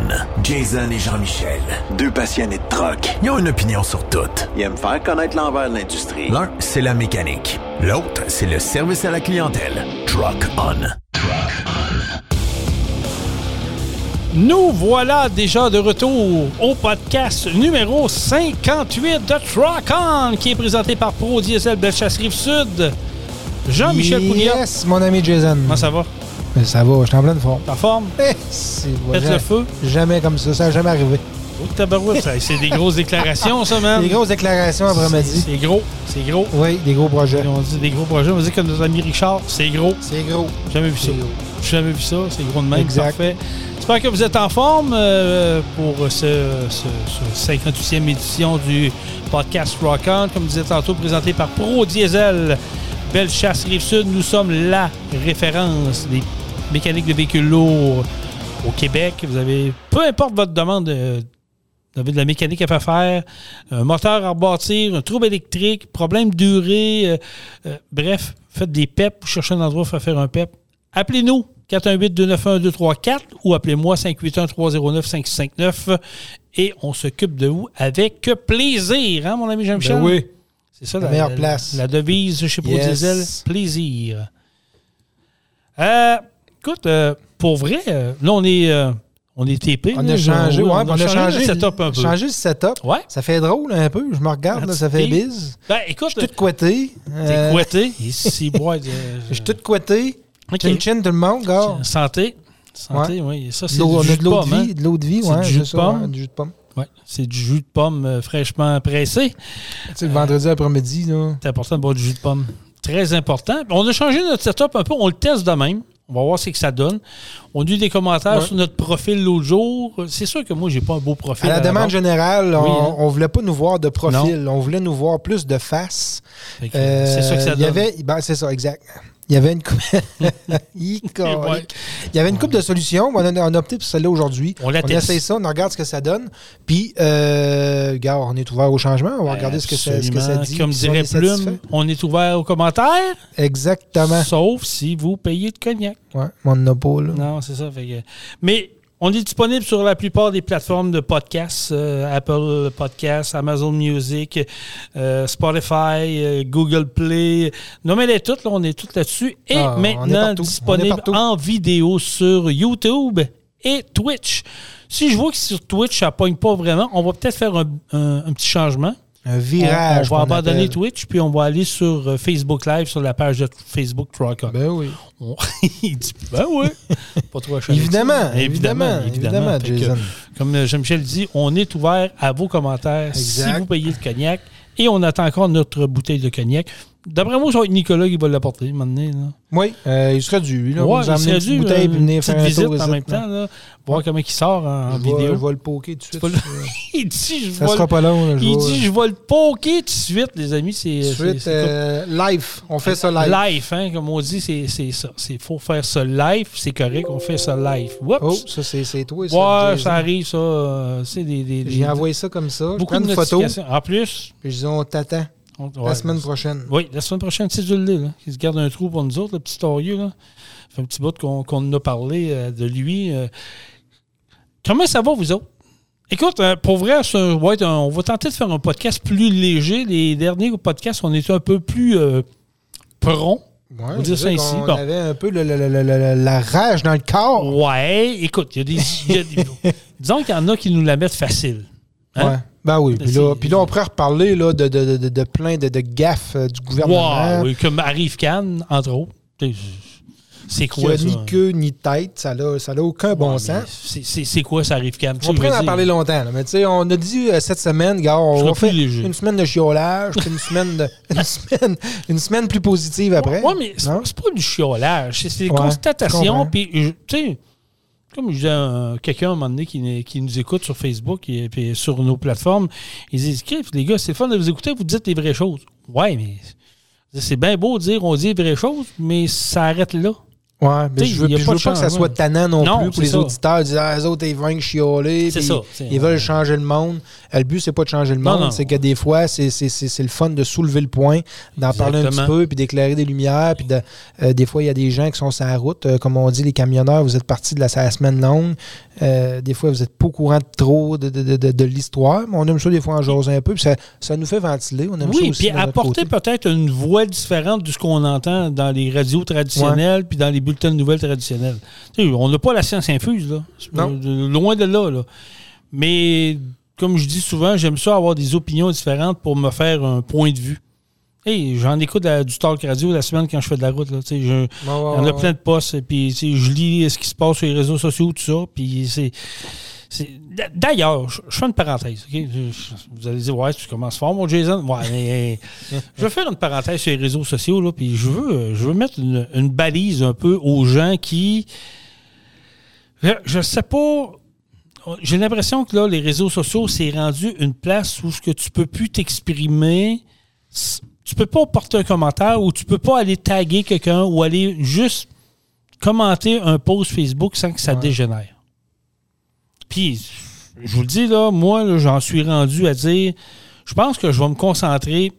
On. Jason et Jean-Michel. Deux passionnés de troc. Ils ont une opinion sur tout. Ils aiment faire connaître l'envers de l'industrie. L'un, c'est la mécanique. L'autre, c'est le service à la clientèle. Truck On. Truck On. Nous voilà déjà de retour au podcast numéro 58 de Truck On, qui est présenté par Pro Diesel Bellechasse Rive-Sud. Jean-Michel Pouliot. Yes, mon ami Jason. Comment ça va? Ça va, je suis en pleine forme. Ta forme? Eh, c'est Faites le feu. Jamais comme ça, ça n'a jamais arrivé. Oh, tabarouette, ça, c'est des grosses déclarations, ça, man. Des grosses déclarations après-midi. C'est gros, c'est gros. Oui, des gros projets. On dit des gros projets. On dit que nos amis Richard, c'est gros. C'est gros. Jamais vu ça. C'est gros. J'ai jamais vu ça. C'est gros de même. Exact. Parfait. J'espère que vous êtes en forme euh, pour ce, ce- ce 58e édition du podcast Rock On. Comme je disais tantôt, présenté par Pro Diesel. Belle chasse Rive-Sud. Nous sommes la référence des mécaniques de véhicules lourds au Québec. Vous avez, peu importe votre demande, euh, vous avez de la mécanique à faire faire, un moteur à rebâtir, un trouble électrique, problème de durée, euh, euh, bref, faites des PEP, vous cherchez un endroit pour faire un PEP. Appelez-nous 418-291-234 ou appelez-moi 581-309-559 et on s'occupe de vous avec plaisir, hein, mon ami Jean-Michel? Ben oui. C'est ça La meilleure place. La devise chez Pro Yes. Diesel, plaisir. Euh, écoute, euh, pour vrai, euh, là, on est, euh, on est TP. On là, a changé, on, ouais, on a changé le setup un peu. changé le setup. Ouais. Ça fait drôle un peu. Je me regarde, là, ça fait bise. Ben, écoute, Je suis tout couetté. t'es couetté? Ici, bois. Je suis tout couetté. Ok. Chin chin tout le monde, gars. Santé. Santé, oui. Ça, c'est du jus de de l'eau pomme. de hein. vie. De l'eau de vie, ouais. du jus de ça, pomme. ouais, du jus de pomme. Ouais, c'est du jus de pomme euh, fraîchement pressé. Tu sais, le vendredi après-midi, là. C'est important de boire du jus de pomme. Très important. On a changé notre setup un peu. On le teste de même. On va voir ce que ça donne. On a eu des commentaires Ouais. sur notre profil l'autre jour. C'est sûr que moi, j'ai pas un beau profil. À la demande générale, on, Oui, hein. on voulait pas nous voir de profil, on voulait nous voir plus de face. Euh, c'est ça que ça Euh, donne. ben, c'est ça, exact. Il y avait une coupe. Il y avait une coupe de solutions. On a, on a opté pour celle-là aujourd'hui. On la teste. essaye ça, on regarde ce que ça donne. Puis, euh, regarde, on est ouvert au changement. On va regarder ce que, ça, ce que ça dit. Comme si on dirait est Plume, on est ouvert aux commentaires, Exactement. sauf si vous payez de cognac. Ouais, on n'en a pas, là. Non, c'est ça. fait que- Mais on est disponible sur la plupart des plateformes de podcasts, euh, Apple Podcasts, Amazon Music, euh, Spotify, euh, Google Play. Nommez-les toutes, là, on est toutes là-dessus. Et Ah, maintenant disponible en vidéo sur YouTube et Twitch. Si je vois que sur Twitch, ça pogne pas vraiment, on va peut-être faire un, un- un petit changement. Un virage. on va abandonner appelle. Twitch, puis on va aller sur euh, Facebook Live, sur la page de Facebook Truck On. Ben oui. On- Il dit, ben oui. Pas trop Évidemment, évidemment, évidemment, que, Jason. comme euh, Jean-Michel dit, on est ouvert à vos commentaires si Exact. vous payez le cognac. Et on attend encore notre bouteille de cognac. D'après moi, ça va être Nicolas qui va l'apporter, là. Oui, euh, il serait dû. Là, Ouais, il une serait dû, bouteille euh, puis venir une faire petite un visite en même temps, là, voir comment il sort en, Je vidéo. Je vais le poker tout de suite. Il dit, je Ça vais sera le- pas long. là, je il dit, je vais le poker tout de suite, les amis. C'est Suite, euh, live. On fait ça live. Live, hein, comme on dit, c'est c'est ça. Il faut faire ça live, c'est correct, on fait ça live. Oups! Oh, ça, c'est c'est toi. ça, ouais, ça arrive, ça. euh, c'est des, des, des- J'ai envoyé ça comme ça. beaucoup de une photo. notifications. En plus, Puis je dis, on t'attend on- la ouais, semaine prochaine. Oui, la semaine prochaine, c'est Zulé, là, qui se garde un trou pour nous autres, le petit torieux, là. Ça fait un petit bout qu'on en a parlé euh, de lui. euh. Comment ça va, vous autres? Écoute, euh, pour vrai, ça on va tenter de faire un podcast plus léger. Les derniers podcasts, on était un peu plus prompt. Ouais, On dit ça ici, bon. avait un peu le- le- le- le- le- la rage dans le corps. Ouais, écoute, il y a des. il y a des- disons qu'il y en a qui nous la mettent facile. Hein? Ouais. Ben oui. Puis C'est- là, puis là, on pourrait reparler là, de, de, de, de plein de, de gaffes euh, du gouvernement. Wow, oui, comme Arrive Cannes, entre autres. C'est quoi ça? ni queue ni tête. Ça n'a ça aucun bon Ouais, sens. c'est- quoi ça Arrive Cannes? On pourrait en parler longtemps. là, mais tu sais, on a dit euh, cette semaine, gars, on faire léger. une semaine de chiolage, puis une semaine, de, une, semaine, une semaine plus positive après. Oui, mais c'est pas du chiolage. C'est des Ouais, constatations. Puis, tu sais, comme je disais quelqu'un à un moment donné qui, qui nous écoute sur Facebook et puis sur nos plateformes, ils disent les gars, c'est fun de vous écouter, vous dites les vraies choses. Ouais, mais c'est bien beau de dire on dit les vraies choses, mais ça arrête là. Ouais, mais T'sais, je veux, je veux pas que ça soit tannant non, Non, plus pour les ça. auditeurs. Disent, ah, les autres, ils vont chialer. Puis ça, Ils veulent changer le monde. Euh, Le but, c'est pas de changer le Non, monde. C'est que des fois, c'est le fun de soulever le point, d'en parler un petit peu, puis d'éclairer des lumières. Puis de, euh, des fois, il y a des gens qui sont sur la route. euh, comme on dit, les camionneurs, vous êtes partis de la, la semaine longue. Euh, des fois, vous n'êtes pas au courant de trop de, de- de- de- de l'histoire. Mais on aime ça, des fois, en jaser un peu. Puis ça, ça nous fait ventiler. On aime ça Oui, puis apporter peut-être une voix différente de ce qu'on entend dans les radios traditionnelles puis dans les bulletins de nouvelles. Tu sais, on n'a pas la science infuse, là. Non. loin de là, là. Mais comme je dis souvent, j'aime ça avoir des opinions différentes pour me faire un point de vue. Hey, j'en écoute la- du talk radio la semaine quand je fais de la route. Là, Tu sais, je- Ouais, ouais, il y en ouais, a plein de postes, et puis je lis ce qui se passe sur les réseaux sociaux, tout ça, puis c'est... D'ailleurs, je, fais une parenthèse. vous allez dire, ouais, tu commences fort, mon Jason. Ouais, mais je vais faire une parenthèse sur les réseaux sociaux, là, puis je veux, je veux mettre une, une balise un peu aux gens qui. Je, je sais pas. J'ai l'impression que là, les réseaux sociaux, c'est rendu une place où ce que tu peux plus t'exprimer. Tu peux pas porter un commentaire ou tu peux pas aller taguer quelqu'un ou aller juste commenter un post Facebook sans que ça Ouais. dégénère. Puis, je vous le dis, là, moi, j'en suis rendu à dire, je pense que je vais me concentrer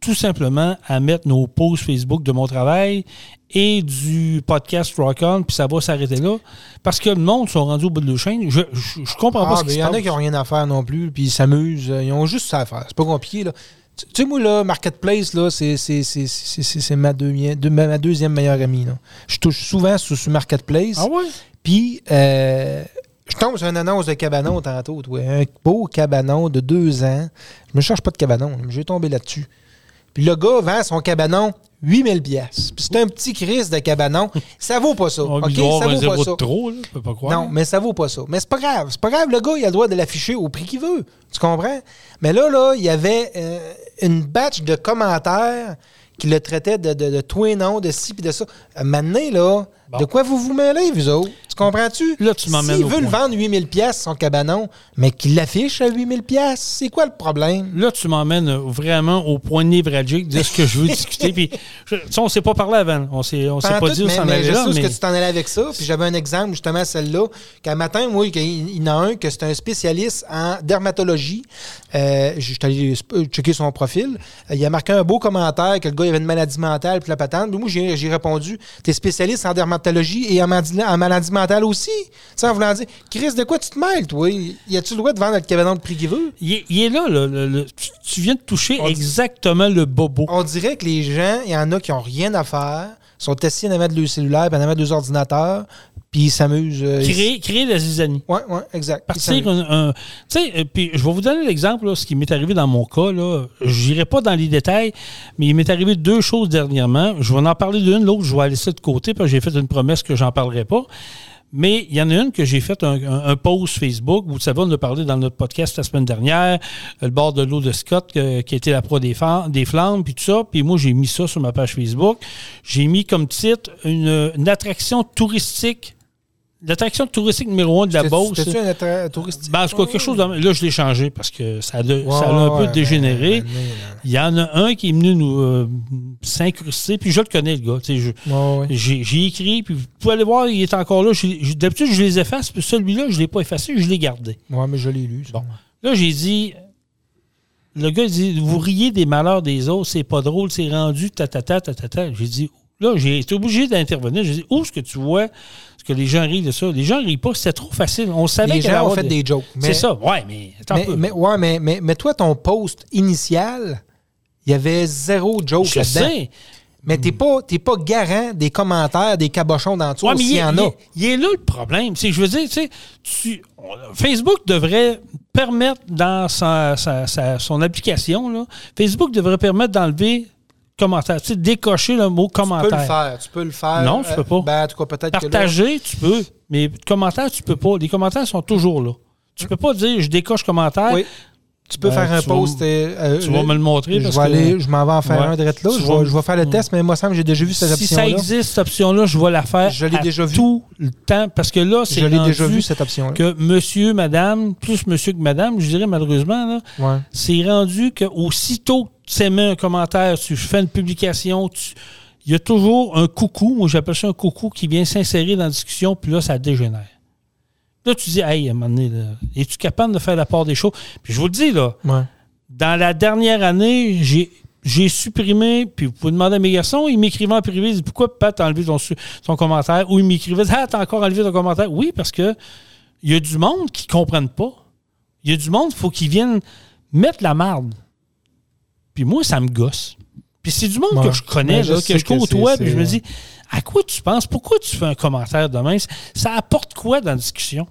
tout simplement à mettre nos posts Facebook de mon travail et du podcast Rock On, puis ça va s'arrêter là. Parce que le monde sont rendus au bout de la chaîne. Je, je, je comprends pas Ah, ce qui il se y en a qui n'ont rien à faire non plus, puis ils s'amusent. euh, Ils ont juste ça à faire. C'est pas compliqué, là. Tu sais, moi, là, Marketplace, là, c'est c'est- c'est- c'est- c'est- c'est ma, deuxi- de- ma ma deuxième meilleure amie, là. Je touche souvent sur, sur Marketplace, Ah ouais? puis euh, je tombe sur une annonce de cabanon tantôt, toi. Un beau cabanon de deux ans. Je me cherche pas de cabanon, mais j'ai tombé là-dessus. Puis le gars vend son cabanon 8000 pièces. Puis c'est un petit crise de cabanon. Ça vaut pas ça. OK? Ça vaut pas ça. trop, là. Peux pas croire. Non, mais ça vaut pas ça. Mais c'est pas grave. C'est pas grave. Le gars, il a le droit de l'afficher au prix qu'il veut. Tu comprends? Mais là, là, il y avait euh, une batch de commentaires qui le traitaient de, de, de et non, de ci puis de ça. Euh, Maintenant, là, Bon. de quoi vous vous mêlez, vous autres? Tu comprends-tu? Là, tu m'emmènes S'il au veut le point. vendre 8000 pièces son cabanon, mais qu'il l'affiche à 8000 pièces, c'est quoi le problème? Là, tu m'emmènes vraiment au point névralgique de ce que je veux discuter. Puis, je- tu on s'est pas parlé avant. On on s'est Pas dit où s'en allait je sais mais- que tu t'en allais avec ça. Puis j'avais un exemple, justement, celle-là, qu'un matin, moi, il y en a un que c'est un spécialiste en dermatologie. Euh, je suis allé euh, checker son profil. Euh, il a marqué un beau commentaire que le gars il avait une maladie mentale, puis la patente. Puis moi, j'ai j'ai répondu T'es spécialiste en dermatologie et en, en maladie mentale aussi. Tu sais, en voulant dire Chris, de quoi tu te mêles, toi? Y a-tu le droit de vendre le cabanon de prix qu'il veut? Il est, il est là, le- le- le- tu- tu viens de toucher On dit- exactement le bobo. On dirait que les gens, il y en a qui ont rien à faire, sont assis à mettre leur cellulaire, puis à mettre deux ordinateurs, puis ils s'amusent. euh, ils- Créer, créer la zizanie. Ouais, ouais, exact. Ils Partir un. un- tu sais, euh, puis je vais vous donner l'exemple, là, ce qui m'est arrivé dans mon cas. là. Je n'irai pas dans les détails, mais il m'est arrivé deux choses dernièrement. Je vais en parler d'une, l'autre, je vais la laisser de côté, parce que j'ai fait une promesse que j'en parlerai pas. Mais il y en a une que j'ai fait un, un- un post Facebook. Vous savez, on a parlé dans notre podcast la semaine dernière, le bord de l'eau de Scott, que- qui était la proie des, des flammes, puis tout ça. Puis moi, j'ai mis ça sur ma page Facebook. J'ai mis comme titre une, une attraction touristique, l'attraction touristique numéro un de la Beauce. C'était-tu un attra- touristique? Ben, en tout cas, quelque chose. de- Là, je l'ai changé parce que ça ça a un ouais, peu dégénéré. ben, ben, ben, Il y en a un qui est venu nous euh, s'incruster, puis je le connais, le gars. J'ai écrit, puis vous pouvez aller voir, il est encore là. D'habitude, je les efface, puis celui-là, je ne l'ai pas effacé, je l'ai gardé. Ouais, mais je l'ai lu. Bon. Là, j'ai dit. Le gars il dit Vous riez des malheurs des autres, c'est pas drôle, c'est rendu, ta ta ta ta ta ta. J'ai dit Là, j'ai été obligé d'intervenir. J'ai dit Où est-ce que tu vois que les gens rient de ça Les gens rient pas, c'était trop facile. On savait Les gens ont fait des jokes. mais- C'est ça, ouais, mais attends un Mais, peu. mais, ouais, mais, mais, mais toi, ton post initial, il y avait zéro joke je là-dedans. sais. Mais t'es pas, t'es pas garant des commentaires, des cabochons dans tout Ouais, mais s'il il, y est- en a. il est là le problème. C'est je veux dire, tu sais, tu- on- Facebook devrait permettre dans sa, sa- sa- son application, là, Facebook devrait permettre d'enlever commentaire, tu sais, décocher le mot Tu peux commentaire. le faire. Tu peux le faire. Non, tu peux pas. Ben, en tout cas, peut-être que là, Partager, tu peux, mais commentaire, tu peux pas. Les commentaires sont toujours là. Tu peux pas dire je décoche commentaire. Oui. Tu peux Ben, faire un tu post. euh, euh, Tu vas me le montrer Je parce vais que aller, je m'en vais en faire Ouais. un direct là. Je vais, je vais faire le test, mais moi, ça me j'ai déjà vu cette si ça option-là. existe, cette option-là, je vais la faire Je l'ai déjà vu. tout le temps parce que là, c'est Je l'ai déjà rendu vu, cette option-là. que monsieur, madame, plus monsieur que madame, je dirais malheureusement, là, Ouais. c'est rendu que aussitôt que tu émets un commentaire, tu fais une publication, tu- il y a toujours un coucou, moi j'appelle ça un coucou, qui vient s'insérer dans la discussion, puis là, ça dégénère. Là, tu dis, hey, à un moment donné, là, es-tu capable de faire la part des choses? Puis je vous le dis, là, Ouais. dans la dernière année, j'ai. J'ai supprimé, puis vous pouvez demander à mes garçons, ils m'écrivaient en privé, ils disaient Pourquoi Pat a enlevé ton, commentaire? Ou ils m'écrivaient Ah, t'as encore enlevé ton commentaire Oui, parce que il y a du monde qui ne comprennent pas. Il y a du monde, il faut qu'ils viennent mettre la marde. Puis moi, ça me gosse. Puis c'est du monde Ouais. que je connais, Ouais, je là, que je côtoie, puis je me dis À quoi tu penses? Pourquoi tu fais un commentaire demain Ça apporte quoi dans la discussion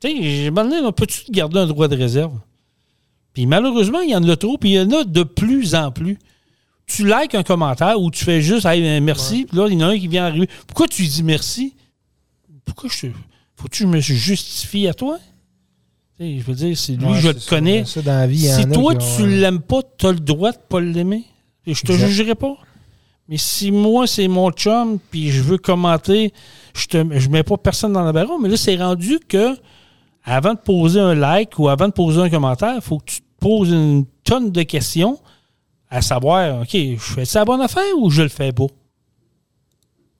Tu sais, Peux-tu te garder un droit de réserve? Puis malheureusement, il y en a trop, puis il y en a de plus en plus. Tu likes un commentaire ou tu fais juste Hey, ben, merci, puis là, il y en a un qui vient arriver. Pourquoi tu dis merci? Pourquoi je te. Faut-tu que je me justifie à toi? Tu sais, Je veux dire, c'est lui, Ouais, je le ça. connais. Ça, dans la vie, il y en Si toi, ont, tu l'aimes pas, tu as le droit de pas l'aimer. Et je te Exact. jugerai pas. Mais si moi, c'est mon chum, puis je veux commenter, je je mets pas personne dans la barreau, mais là, c'est rendu que avant de poser un like ou avant de poser un commentaire, il faut que tu te poses une tonne de questions à savoir, OK, je fais ça la bonne affaire ou je le fais pas?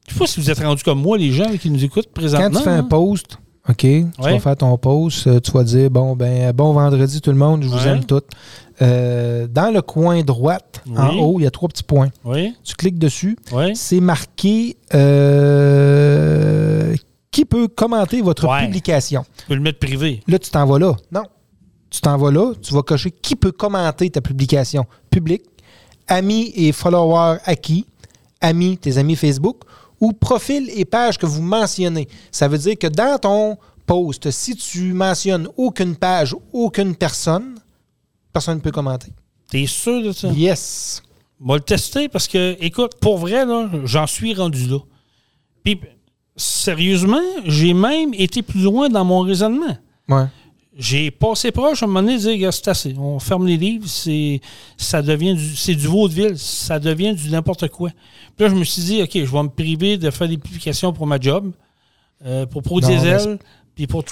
Je sais pas si vous êtes rendus comme moi, les gens qui nous écoutent Quand présentement. tu fais un hein. post, OK, tu Ouais. vas faire ton post, euh, tu vas dire bon ben bon vendredi tout le monde, je vous Ouais. aime tous. Euh, dans le coin droite, en haut, il y a trois petits points. Oui, Tu cliques dessus, oui. c'est marqué euh, qui peut commenter votre Ouais. publication? Tu peux le mettre privé. Là, tu t'en vas là. Non. Tu t'en vas là, tu vas cocher qui peut commenter ta publication. Public, amis et followers acquis, amis, tes amis Facebook, ou profil et page que vous mentionnez. Ça veut dire que dans ton post, si tu mentionnes aucune page, aucune personne, personne ne peut commenter. T'es sûr de ça? Yes. On va le tester parce que, écoute, pour vrai, là, j'en suis rendu là. Puis, sérieusement, j'ai même été plus loin dans mon raisonnement. Ouais. J'ai passé proche à un moment donné de dire, c'est assez. On ferme les livres, c'est, ça devient du, c'est du vaudeville, ça devient du n'importe quoi. Puis là, je me suis dit, OK, je vais me priver de faire des publications pour ma job, euh, pour Pro Non, Diesel, puis pour.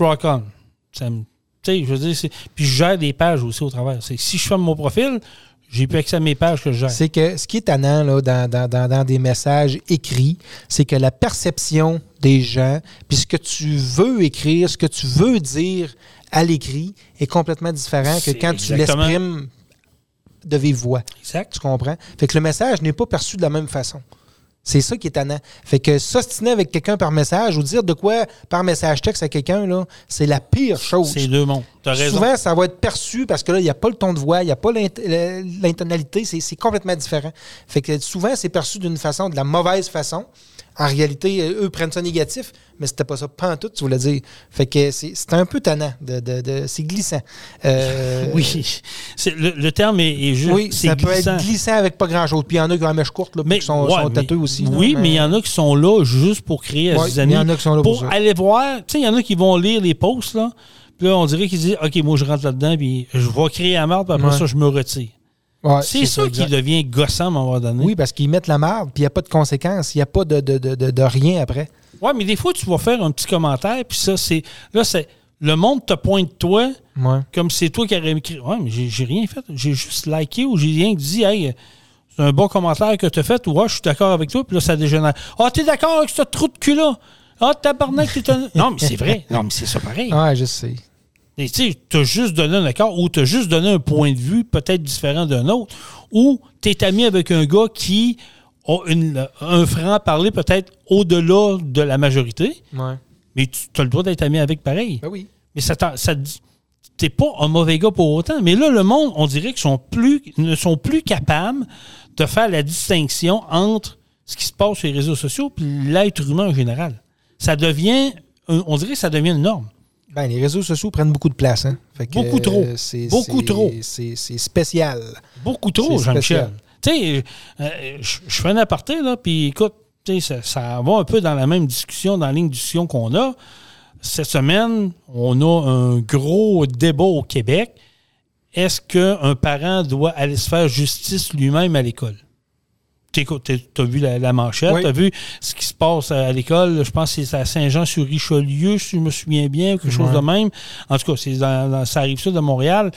Ça me- sais, je veux dire, c'est- puis je gère des pages aussi au travers. C'est si je ferme mon profil, j'ai plus accès à mes pages que je gère. C'est que ce qui est tannant là, dans, dans- dans- dans des messages écrits, c'est que la perception des gens, puis ce que tu veux écrire, ce que tu veux dire à l'écrit est complètement différent que quand tu l'exprimes de vive voix. Exact. Tu comprends? Fait que le message n'est pas perçu de la même façon. C'est ça qui est tannant. Fait que s'ostiner avec quelqu'un par message ou dire de quoi par message texte à quelqu'un, là, c'est la pire chose. C'est deux mondes. T'as raison. Souvent, ça va être perçu parce que là, il n'y a pas le ton de voix, il n'y a pas l'intonalité, c'est c'est complètement différent. Fait que souvent, c'est perçu d'une façon, de la mauvaise façon. En réalité, euh, eux prennent ça négatif, mais c'était pas ça, pas en tout, tu voulais dire. Fait que c'est c'est un peu tannant, de, de- de- c'est glissant. Euh, Oui. Le, le terme est, est juste. Oui, c'est ça peut être glissant avec pas grand-chose. Puis il y en a qui ont la mèche courte, là, Mais, qui sont, ouais, sont mais- aussi. là, Oui, mais il y en a qui sont là juste pour créer à Ouais, ses amis. il y en a qui sont là pour aller voir. Tu sais, il y en a qui vont lire les posts, là. Puis là, on dirait qu'ils disent OK, moi, je rentre là-dedans, puis je vais créer la marde, puis après Ouais. ça, je me retire. Ouais, c'est ça, qui devient gossant à un moment donné. Oui, parce qu'ils mettent la marde, puis il n'y a pas de conséquences, il n'y a pas de, de, de, de- rien après. Ouais, mais des fois, tu vas faire un petit commentaire, puis ça, c'est. Là, c'est. Le monde te pointe toi Ouais. comme c'est toi qui aurais écrit. Ouais, mais j'ai rien fait. J'ai juste liké ou j'ai rien dit. Hey, c'est un bon commentaire que tu as fait. Ouais, je suis d'accord avec toi. Puis là, ça dégénère. Ah, t'es d'accord avec ce trou de cul-là? Ah, tabarnak, t'es un. Non, mais c'est vrai. Non, mais c'est ça pareil. Ouais, je sais. Tu sais, t'as juste donné un accord ou t'as juste donné un point de vue peut-être différent d'un autre. Ou t'es ami avec un gars qui a une- un franc-parler peut-être au-delà de la majorité. Ouais. Mais tu as le droit d'être ami avec pareil. Ben oui. Mais ça, t'es pas un mauvais gars pour autant. Mais là, le monde, on dirait qu'ils sont plus, ne sont plus capables de faire la distinction entre ce qui se passe sur les réseaux sociaux et l'être humain en général. Ça devient, on dirait que ça devient une norme. Ben, les réseaux sociaux prennent beaucoup de place. Hein? Fait que, Beaucoup trop. c'est- Beaucoup trop. C'est spécial. Beaucoup trop, Jean-Michel. Tu sais, euh, je fais un aparté, là, puis écoute, ça, ça va un peu dans la même discussion, dans la ligne de discussion qu'on a. Cette semaine, on a un gros débat au Québec. Est-ce qu'un parent doit aller se faire justice lui-même à l'école? Tu as vu la, la manchette, Oui. tu as vu ce qui se passe à, l'école. Je pense que c'est à Saint-Jean-sur-Richelieu, si je me souviens bien, quelque chose de même. En tout cas, c'est dans, dans, ça arrive ça de Montréal.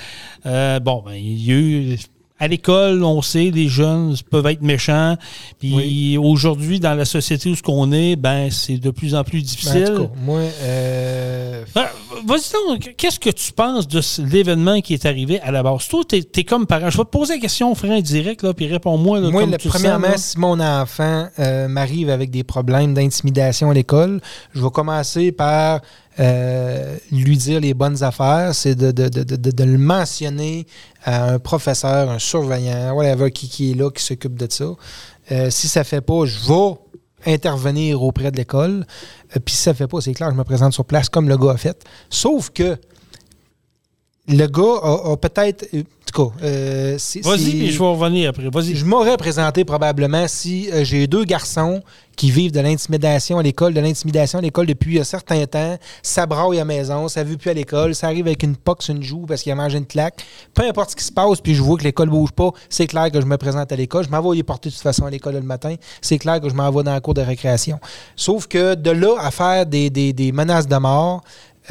Euh, bon, ben, il y a eu à l'école, on sait, les jeunes peuvent être méchants. Puis aujourd'hui, dans la société où ce qu'on est, ben c'est de plus en plus Ben, difficile. en tout cas, moi, euh, Ah, Vas-y donc, qu'est-ce que tu penses de l'événement qui est arrivé à la base? Toi, t'es es comme parent. Je vais te poser la question, frère, direct, là, puis réponds-moi. Moi, comme le- tu sens, premièrement, si mon enfant euh, m'arrive avec des problèmes d'intimidation à l'école, je vais commencer par euh, lui dire les bonnes affaires. C'est de, de- de- de- de le mentionner à un professeur, un surveillant, whatever, qui, qui est là, qui s'occupe de ça. Euh, si ça ne fait pas, je vais intervenir auprès de l'école. Euh, Puis si ça ne fait pas, c'est clair, je me présente sur place comme le gars a fait. Sauf que le gars a, a peut-être... euh, En tout cas, euh, c'est- Vas-y, puis je vais revenir après. Vas-y. je m'aurais présenté probablement si euh, j'ai deux garçons qui vivent de l'intimidation à l'école, de l'intimidation à l'école depuis un certain temps, ça braille à la maison, ça ne veut plus à l'école, ça arrive avec une pox, une joue parce qu'il a mangé une claque. Peu importe ce qui se passe, puis je vois que l'école bouge pas, c'est clair que je me présente à l'école. Je m'en vais y porter de toute façon à l'école le matin. C'est clair que je m'en vais dans la cour de récréation. Sauf que de là à faire des, des- des menaces de mort,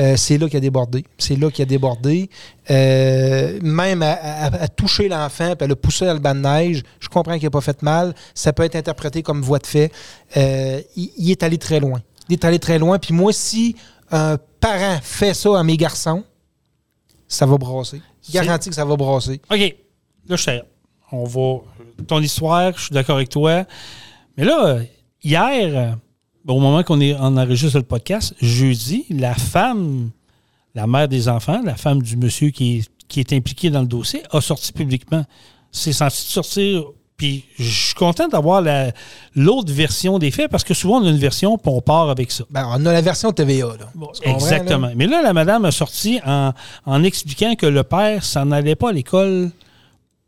euh, c'est là qu'il a débordé. C'est là qu'il a débordé. Euh, même à, à- à toucher l'enfant puis à le pousser dans le banc de neige, je comprends qu'il n'a pas fait mal. Ça peut être interprété comme voie de fait. Euh, il, il est allé très loin. Il est allé très loin. Puis moi, si un parent fait ça à mes garçons, ça va brasser. Garanti que ça va brasser. OK. Là, je sais. On va. Ton histoire, je suis d'accord avec toi. Mais là, hier, au moment qu'on est, on enregistre le podcast, jeudi, la femme, la mère des enfants, la femme du monsieur qui est, qui est impliqué dans le dossier, a sorti publiquement. C'est censé sortir. Puis je suis content d'avoir la- l'autre version des faits parce que souvent on a une version puis on part avec ça. Ben, on a la version TVA. Là. Exactement. là? Mais là, la madame a sorti en, en expliquant que le père s'en allait pas à l'école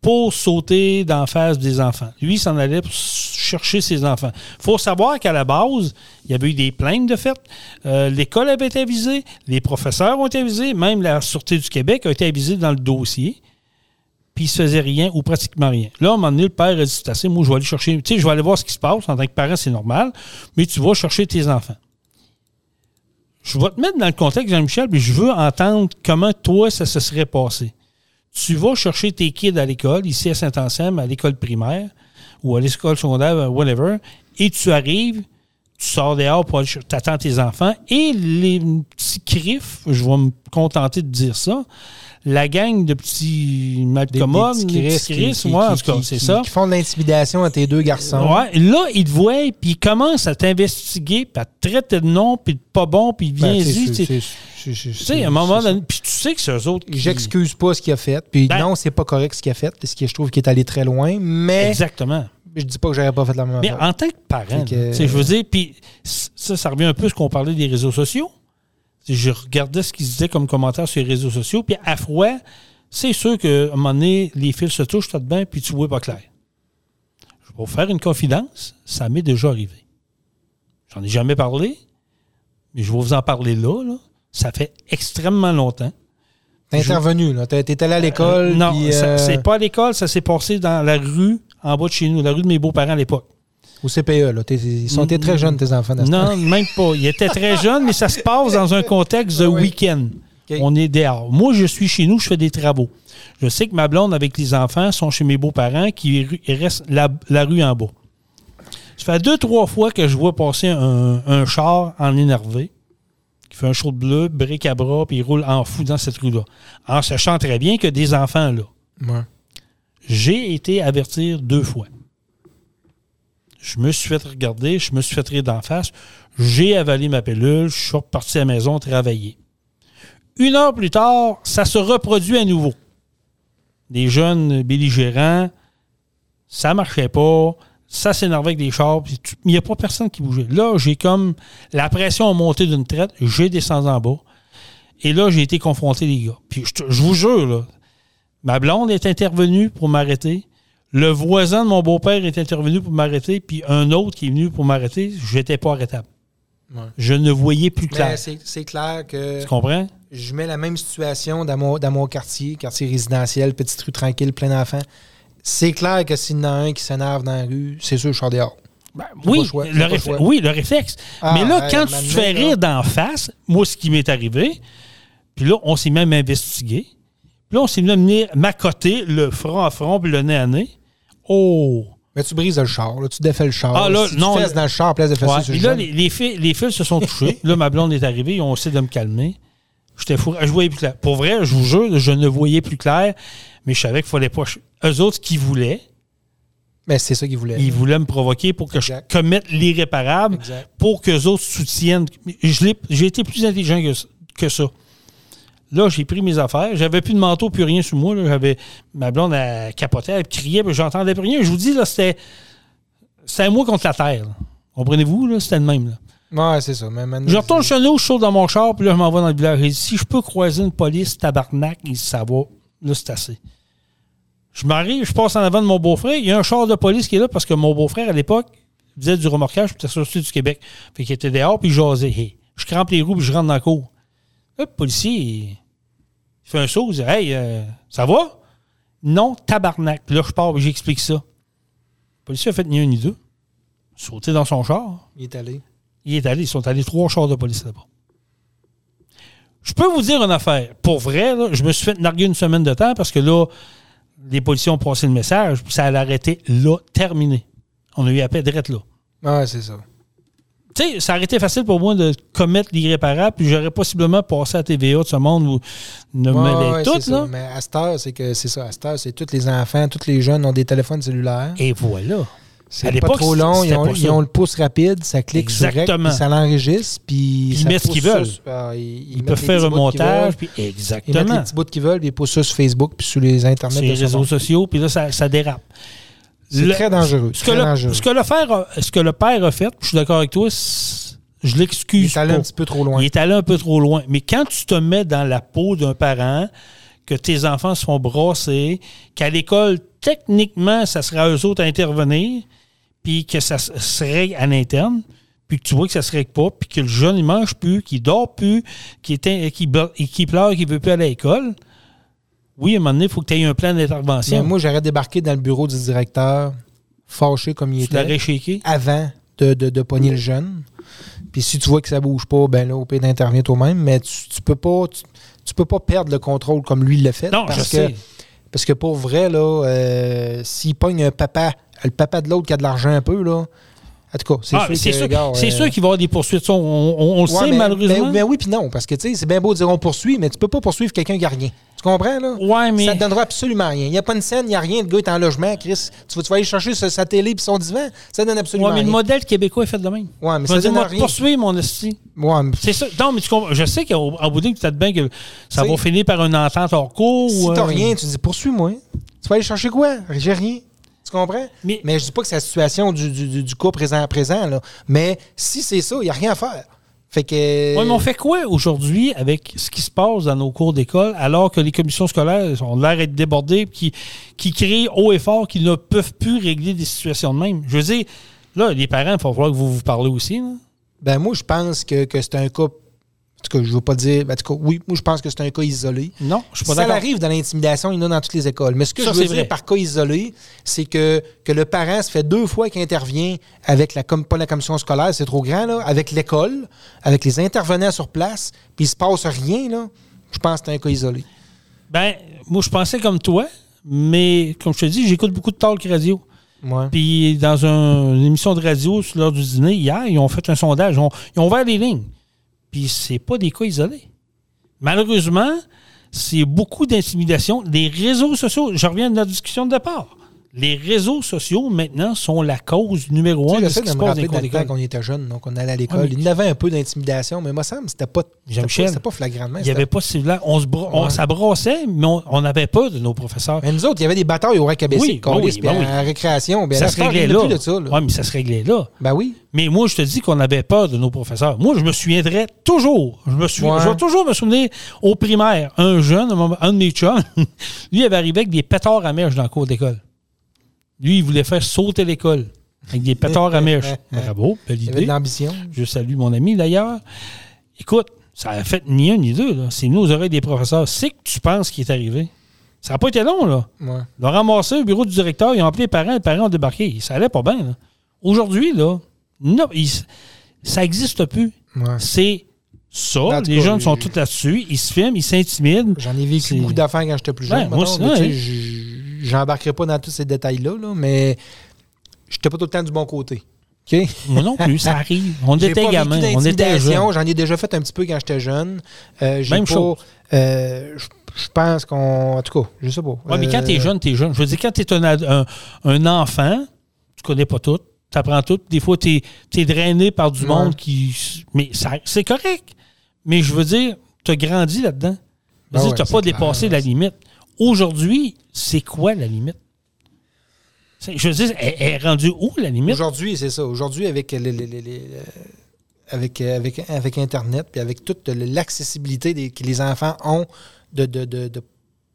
pour sauter d'en face des enfants. Lui, il s'en allait pour chercher ses enfants. faut savoir qu'à la base, il y avait eu des plaintes de fait. Euh, L'école avait été avisée, les professeurs ont été avisés, même la Sûreté du Québec a été avisée dans le dossier. Puis il se faisait rien ou pratiquement rien. Là, à un moment donné, le père a dit c'est assez, moi je vais aller chercher, tu sais, je vais aller voir ce qui se passe. En tant que parent, c'est normal, mais tu vas chercher tes enfants. Je vais te mettre dans le contexte, Jean-Michel, puis je veux entendre comment toi, ça se serait passé. Tu vas chercher tes kids à l'école, ici à Saint-Anselme, à l'école primaire, ou à l'école secondaire, whatever, et tu arrives, tu sors dehors pour t'attends tes enfants, et les petits criffs, je vais me contenter de dire ça, la gang de petits malcommodes, Des- des petits Chris en tout cas, qui- c'est ça. Qui font de l'intimidation à tes deux garçons. Ouais, là, il te voit, puis il commence à t'investiguer, puis à te traiter de non, puis de pas bon, puis Ben, viens-y. tu sais. à un moment donné, puis tu sais que c'est eux autres qui... J'excuse pas ce qu'il a fait. Puis Ben- non, c'est pas correct ce qu'il a fait, parce que je trouve qu'il est allé très loin. Mais Exactement. je dis pas que j'aurais pas fait la même Mais affaire. en tant que parent, que- je veux dire, puis ça, ça revient un peu à ce qu'on parlait des réseaux sociaux. Je regardais ce qu'ils disaient comme commentaire sur les réseaux sociaux, puis à froid, c'est sûr qu'à un moment donné, les fils se touchent là-dedans, puis tu vois pas clair. Je vais vous faire une confidence, ça m'est déjà arrivé. J'en ai jamais parlé, mais je vais vous en parler là. là. Ça fait extrêmement longtemps. T'es intervenu, là. T'es t'es allé à l'école. Euh, non, euh, c'est pas à l'école, ça s'est passé dans la rue en bas de chez nous, la rue de mes beaux-parents à l'époque. Au CPE, là. Ils sont très jeunes, tes enfants. Non, même pas. Il était très jeune, mais ça se passe dans un contexte de Oui. week-end. On est dehors. Moi, je suis chez nous, je fais des travaux. Je sais que ma blonde avec les enfants sont chez mes beaux-parents qui ru- il reste la, la rue en bas. Ça fait deux, trois fois que je vois passer un, un char en énervé qui fait un chaud de bleu, bric à bras, puis il roule en fou dans cette rue-là. En sachant très bien que des enfants là. Ouais. J'ai été avertir deux fois. Je me suis fait regarder, je me suis fait rire d'en face. J'ai avalé ma pilule, je suis reparti à la maison travailler. Une heure plus tard, ça se reproduit à nouveau. Des jeunes belligérants, ça marchait pas, ça s'énervait avec des chars, il n'y a pas personne qui bougeait. Là, j'ai comme la pression a monté d'une traite, j'ai descendu en bas. Et là, j'ai été confronté, les gars. Puis je, je vous jure, Ma blonde est intervenue pour m'arrêter. Le voisin de mon beau-père est intervenu pour m'arrêter. Puis un autre qui est venu pour m'arrêter, je n'étais pas arrêtable. Ouais. Je ne voyais plus clair. C'est clair que Tu comprends? je mets la même situation dans mon, dans mon quartier, quartier résidentiel, petite rue tranquille, plein d'enfants. C'est clair que s'il y en a un qui s'énerve dans la rue, c'est sûr, je sors dehors. Ben, oui, le choix, choix. oui, le réflexe. Ah, Mais là, hey, quand tu te fais rire d'en face, moi, ce qui m'est arrivé, puis là, on s'est même investigué. Puis là, on s'est venu amener m'accoter le front à front puis le nez à nez. Oh! Mais tu brises le char, là, tu défais le char. Ah, là, Si non, Tu fesses dans le char place de fesser Ouais. sur Puis le là, les, les fils, les fils se sont touchés. là, ma blonde est arrivée. Ils ont essayé de me calmer. J'étais fou. Je voyais plus clair. Pour vrai, je vous jure, je ne voyais plus clair. Mais je savais qu'il fallait pas. Eux autres, qu'ils voulaient, Mais c'est ça qu'ils voulaient. ils voulaient me provoquer pour que Exact. je commette l'irréparable, pour qu'eux autres soutiennent. J'ai été plus intelligent que, que ça. Là, j'ai pris mes affaires. J'avais plus de manteau, plus rien sur moi. J'avais ma blonde elle capotait, elle criait, puis j'entendais plus rien. Je vous dis, là, c'était. C'était moi contre la terre. Comprenez-vous, là? C'était le même. Là. Ouais, c'est ça. Mais maintenant, Je retourne chez nous, je saute dans mon char, puis là, je m'en vais dans le village. Si je peux croiser une police, tabarnak, il ça va. Là, c'est assez. Je m'arrive, je passe en avant de mon beau-frère. Il y a un char de police qui est là parce que mon beau-frère, à l'époque, faisait du remorquage, puis c'était sorti du Québec. Fait qu'il était dehors, puis il jasait. Je crampe les roues, puis je rentre dans la cour. Le policier, fait un saut, il dit, Hey, euh, ça va? Non, tabarnak. Là, je pars, j'explique ça. Le policier a fait ni un ni deux. Sauté dans son char. Il est allé. Il est allé, ils sont allés trois chars de police là-bas. Je peux vous dire une affaire. Pour vrai, là, je me suis fait narguer une semaine de temps parce que là, les policiers ont passé le message, puis ça allait arrêter là, terminé. On a eu appel direct là. Ouais, c'est ça. Tu sais, ça aurait été facile pour moi de commettre l'irréparable, puis j'aurais possiblement passé à TVA de ce monde où ne Ouais, ouais, tout, c'est ça. là. Mais à cette heure, c'est que c'est ça. À cette heure, c'est tous les enfants, tous les jeunes ont des téléphones cellulaires. Et voilà. C'est pas trop long. Ils ont, ils ont le pouce rapide, ça clique sur rec, Exactement. puis ça l'enregistre, puis Ils ça mettent ce qu'ils veulent. sur- ah, ils, ils Ils mettent peuvent faire un montage, puis Ils mettent exactement. les petits bouts qu'ils veulent, puis ils poussent ça sur Facebook, puis sur les internets. Sur les réseaux sociaux, puis là, ça, ça dérape. C'est très dangereux. Ce que, le, dangereux. ce, que le père a, ce que le père a fait, je suis d'accord avec toi, je Il l'excuse est allé un petit peu trop loin. Il est allé un peu trop loin. Mais quand tu te mets dans la peau d'un parent, que tes enfants se font brasser, qu'à l'école, techniquement, ça sera à eux autres à intervenir, puis que ça se règle à l'interne, puis que tu vois que ça se règle pas, puis que le jeune, il mange plus, qu'il dort plus, qu'il qu'il pleure, qu'il veut plus aller à l'école, oui, à un moment donné, il faut que tu aies un plan d'intervention. moi, j'aurais débarqué dans le bureau du directeur, fâché comme il tu était, shaké? avant de, de, de pogner le jeune. Puis si tu vois que ça bouge pas, ben là, au pire d'intervenir toi-même, mais tu, tu peux pas tu, tu peux pas perdre le contrôle comme lui l'a fait. Non, parce je que, sais. Parce que pour vrai, là, euh, s'il pogne un papa, le papa de l'autre qui a de l'argent un peu, là, en tout cas, c'est Ah, sûr c'est sûr, euh, sûr qu'il va y avoir des poursuites. On, on- on le ouais, sait, mais- malheureusement. Mais, mais oui, puis non, parce que tu sais, c'est bien beau de dire on poursuit, mais tu peux pas poursuivre quelqu'un qui a rien. Tu comprends, là? Ouais, mais- Ça te donnera absolument rien. Il n'y a pas une scène, il n'y a rien. Le gars est en logement, Chris. Tu vas, tu vas aller chercher sa, sa télé puis son divan? Ça donne absolument Ouais, mais le rien. modèle québécois est fait de même. Ouais, mais ça dire, donne moi, rien. poursuivre mon esti. Ouais, mais C'est ça. Non, mais tu comprends. Je sais qu'en en bout de ligne, peut-être bien que ça va finir par une entente hors cours. si t'as euh, rien, tu dis poursuis-moi. Tu vas aller chercher quoi? J'ai rien. Tu comprends? Mais- Mais, je dis pas que c'est la situation du, du, du- du cas présent à présent, là. Mais si c'est ça, il n'y a rien à faire. Fait que. Ouais, mais on fait quoi aujourd'hui avec ce qui se passe dans nos cours d'école alors que les commissions scolaires ont l'air d'être débordées qui, qui crient haut et fort qu'ils ne peuvent plus régler des situations de même? Je veux dire, là, les parents, il va falloir que vous vous parlez aussi. là. Ben moi, je pense que, que c'est un cas. En tout cas, je veux pas dire. en tout cas, oui, moi, je pense que c'est un cas isolé. Non, je suis pas Ça d'accord. arrive dans l'intimidation, il y en a dans toutes les écoles. Mais ce que Ça, je veux dire vrai. par cas isolé, c'est que, que le parent se fait deux fois qu'il intervient avec la pas la commission scolaire, c'est trop grand, là, avec l'école, avec les intervenants sur place, puis il se passe rien, là. Je pense que c'est un cas isolé. Ben, moi, je pensais comme toi, mais comme je te dis, j'écoute beaucoup de talk radio. Ouais. Puis dans un- une émission de radio l'heure du dîner, hier, ils ont fait un sondage. Ils ont, ils ont ouvert les lignes. Puis c'est pas des cas isolés. Malheureusement, c'est beaucoup d'intimidation. Les réseaux sociaux, je reviens de notre discussion de départ. Les réseaux sociaux, maintenant, sont la cause numéro un de ce qui se passe dans les d'école. qu'on était jeunes, donc on allait à l'école. Ouais, Il y avait un peu d'intimidation, mais moi, ça c'était pas, c'était pas, pas flagrantement. Il n'y avait pas si on se bra- on, Ouais. ça brassait, mais on on n'avait pas de nos professeurs. Mais nous autres, il y avait des batailles au RAC ABC, Oui, ben oui, ben oui. à la récréation. Ben, ça se réglait là. a plus de ça. là. Ouais, mais ça se réglait là. Ben oui. Mais moi, je te dis qu'on avait peur de nos professeurs. Moi, je me souviendrai toujours. Je me souviens, Ouais. je vais toujours me souvenir au primaire. Un jeune, un de mes chums, lui, il avait arrivé avec des pétards à mèche dans le cours d'école. Lui, il voulait faire sauter l'école avec des pétards à mèche. Bravo, belle Il y avait idée. de l'ambition. Je salue mon ami d'ailleurs. Écoute, ça a fait ni un ni deux. là. C'est nous aux oreilles des professeurs. C'est que tu penses qui est arrivé. Ça n'a pas été long, là. Ouais. Ils l'ont ramassé au bureau du directeur, ils ont appelé les parents, les parents ont débarqué. Ça allait pas bien. Aujourd'hui, là, non, il- ça n'existe plus. Ouais. C'est ça. Les jeunes sont tous là-dessus. Ils se filment, ils s'intimident. J'en ai vécu beaucoup d'affaires quand j'étais plus Ouais, jeune. moi mettons, aussi, mais tu J'embarquerai pas dans tous ces détails-là, là, mais j'étais pas tout le temps du bon côté. OK? Moi non plus, ça arrive. On était vécu on était. J'en ai déjà fait un petit peu quand j'étais jeune. Euh, j'ai Même pas- chose. euh, je pense qu'on. En tout cas, je sais pas. Ouais, mais quand Euh, t'es jeune, t'es jeune. Je veux dire, quand t'es un, un, un enfant, tu connais pas tout, t'apprends tout. Des fois, t'es es drainé par du Ouais. monde qui. Mais ça- c'est correct. Mais je veux dire, t'as grandi là-dedans. Ben ouais, t'as c'est pas dépassé la limite. Aujourd'hui, c'est quoi la limite? Je veux dire, elle, est rendue où la limite? Aujourd'hui, c'est ça. Aujourd'hui, avec, les- euh, avec, euh, avec, avec Internet, puis avec toute l'accessibilité que les enfants ont de, de, de- de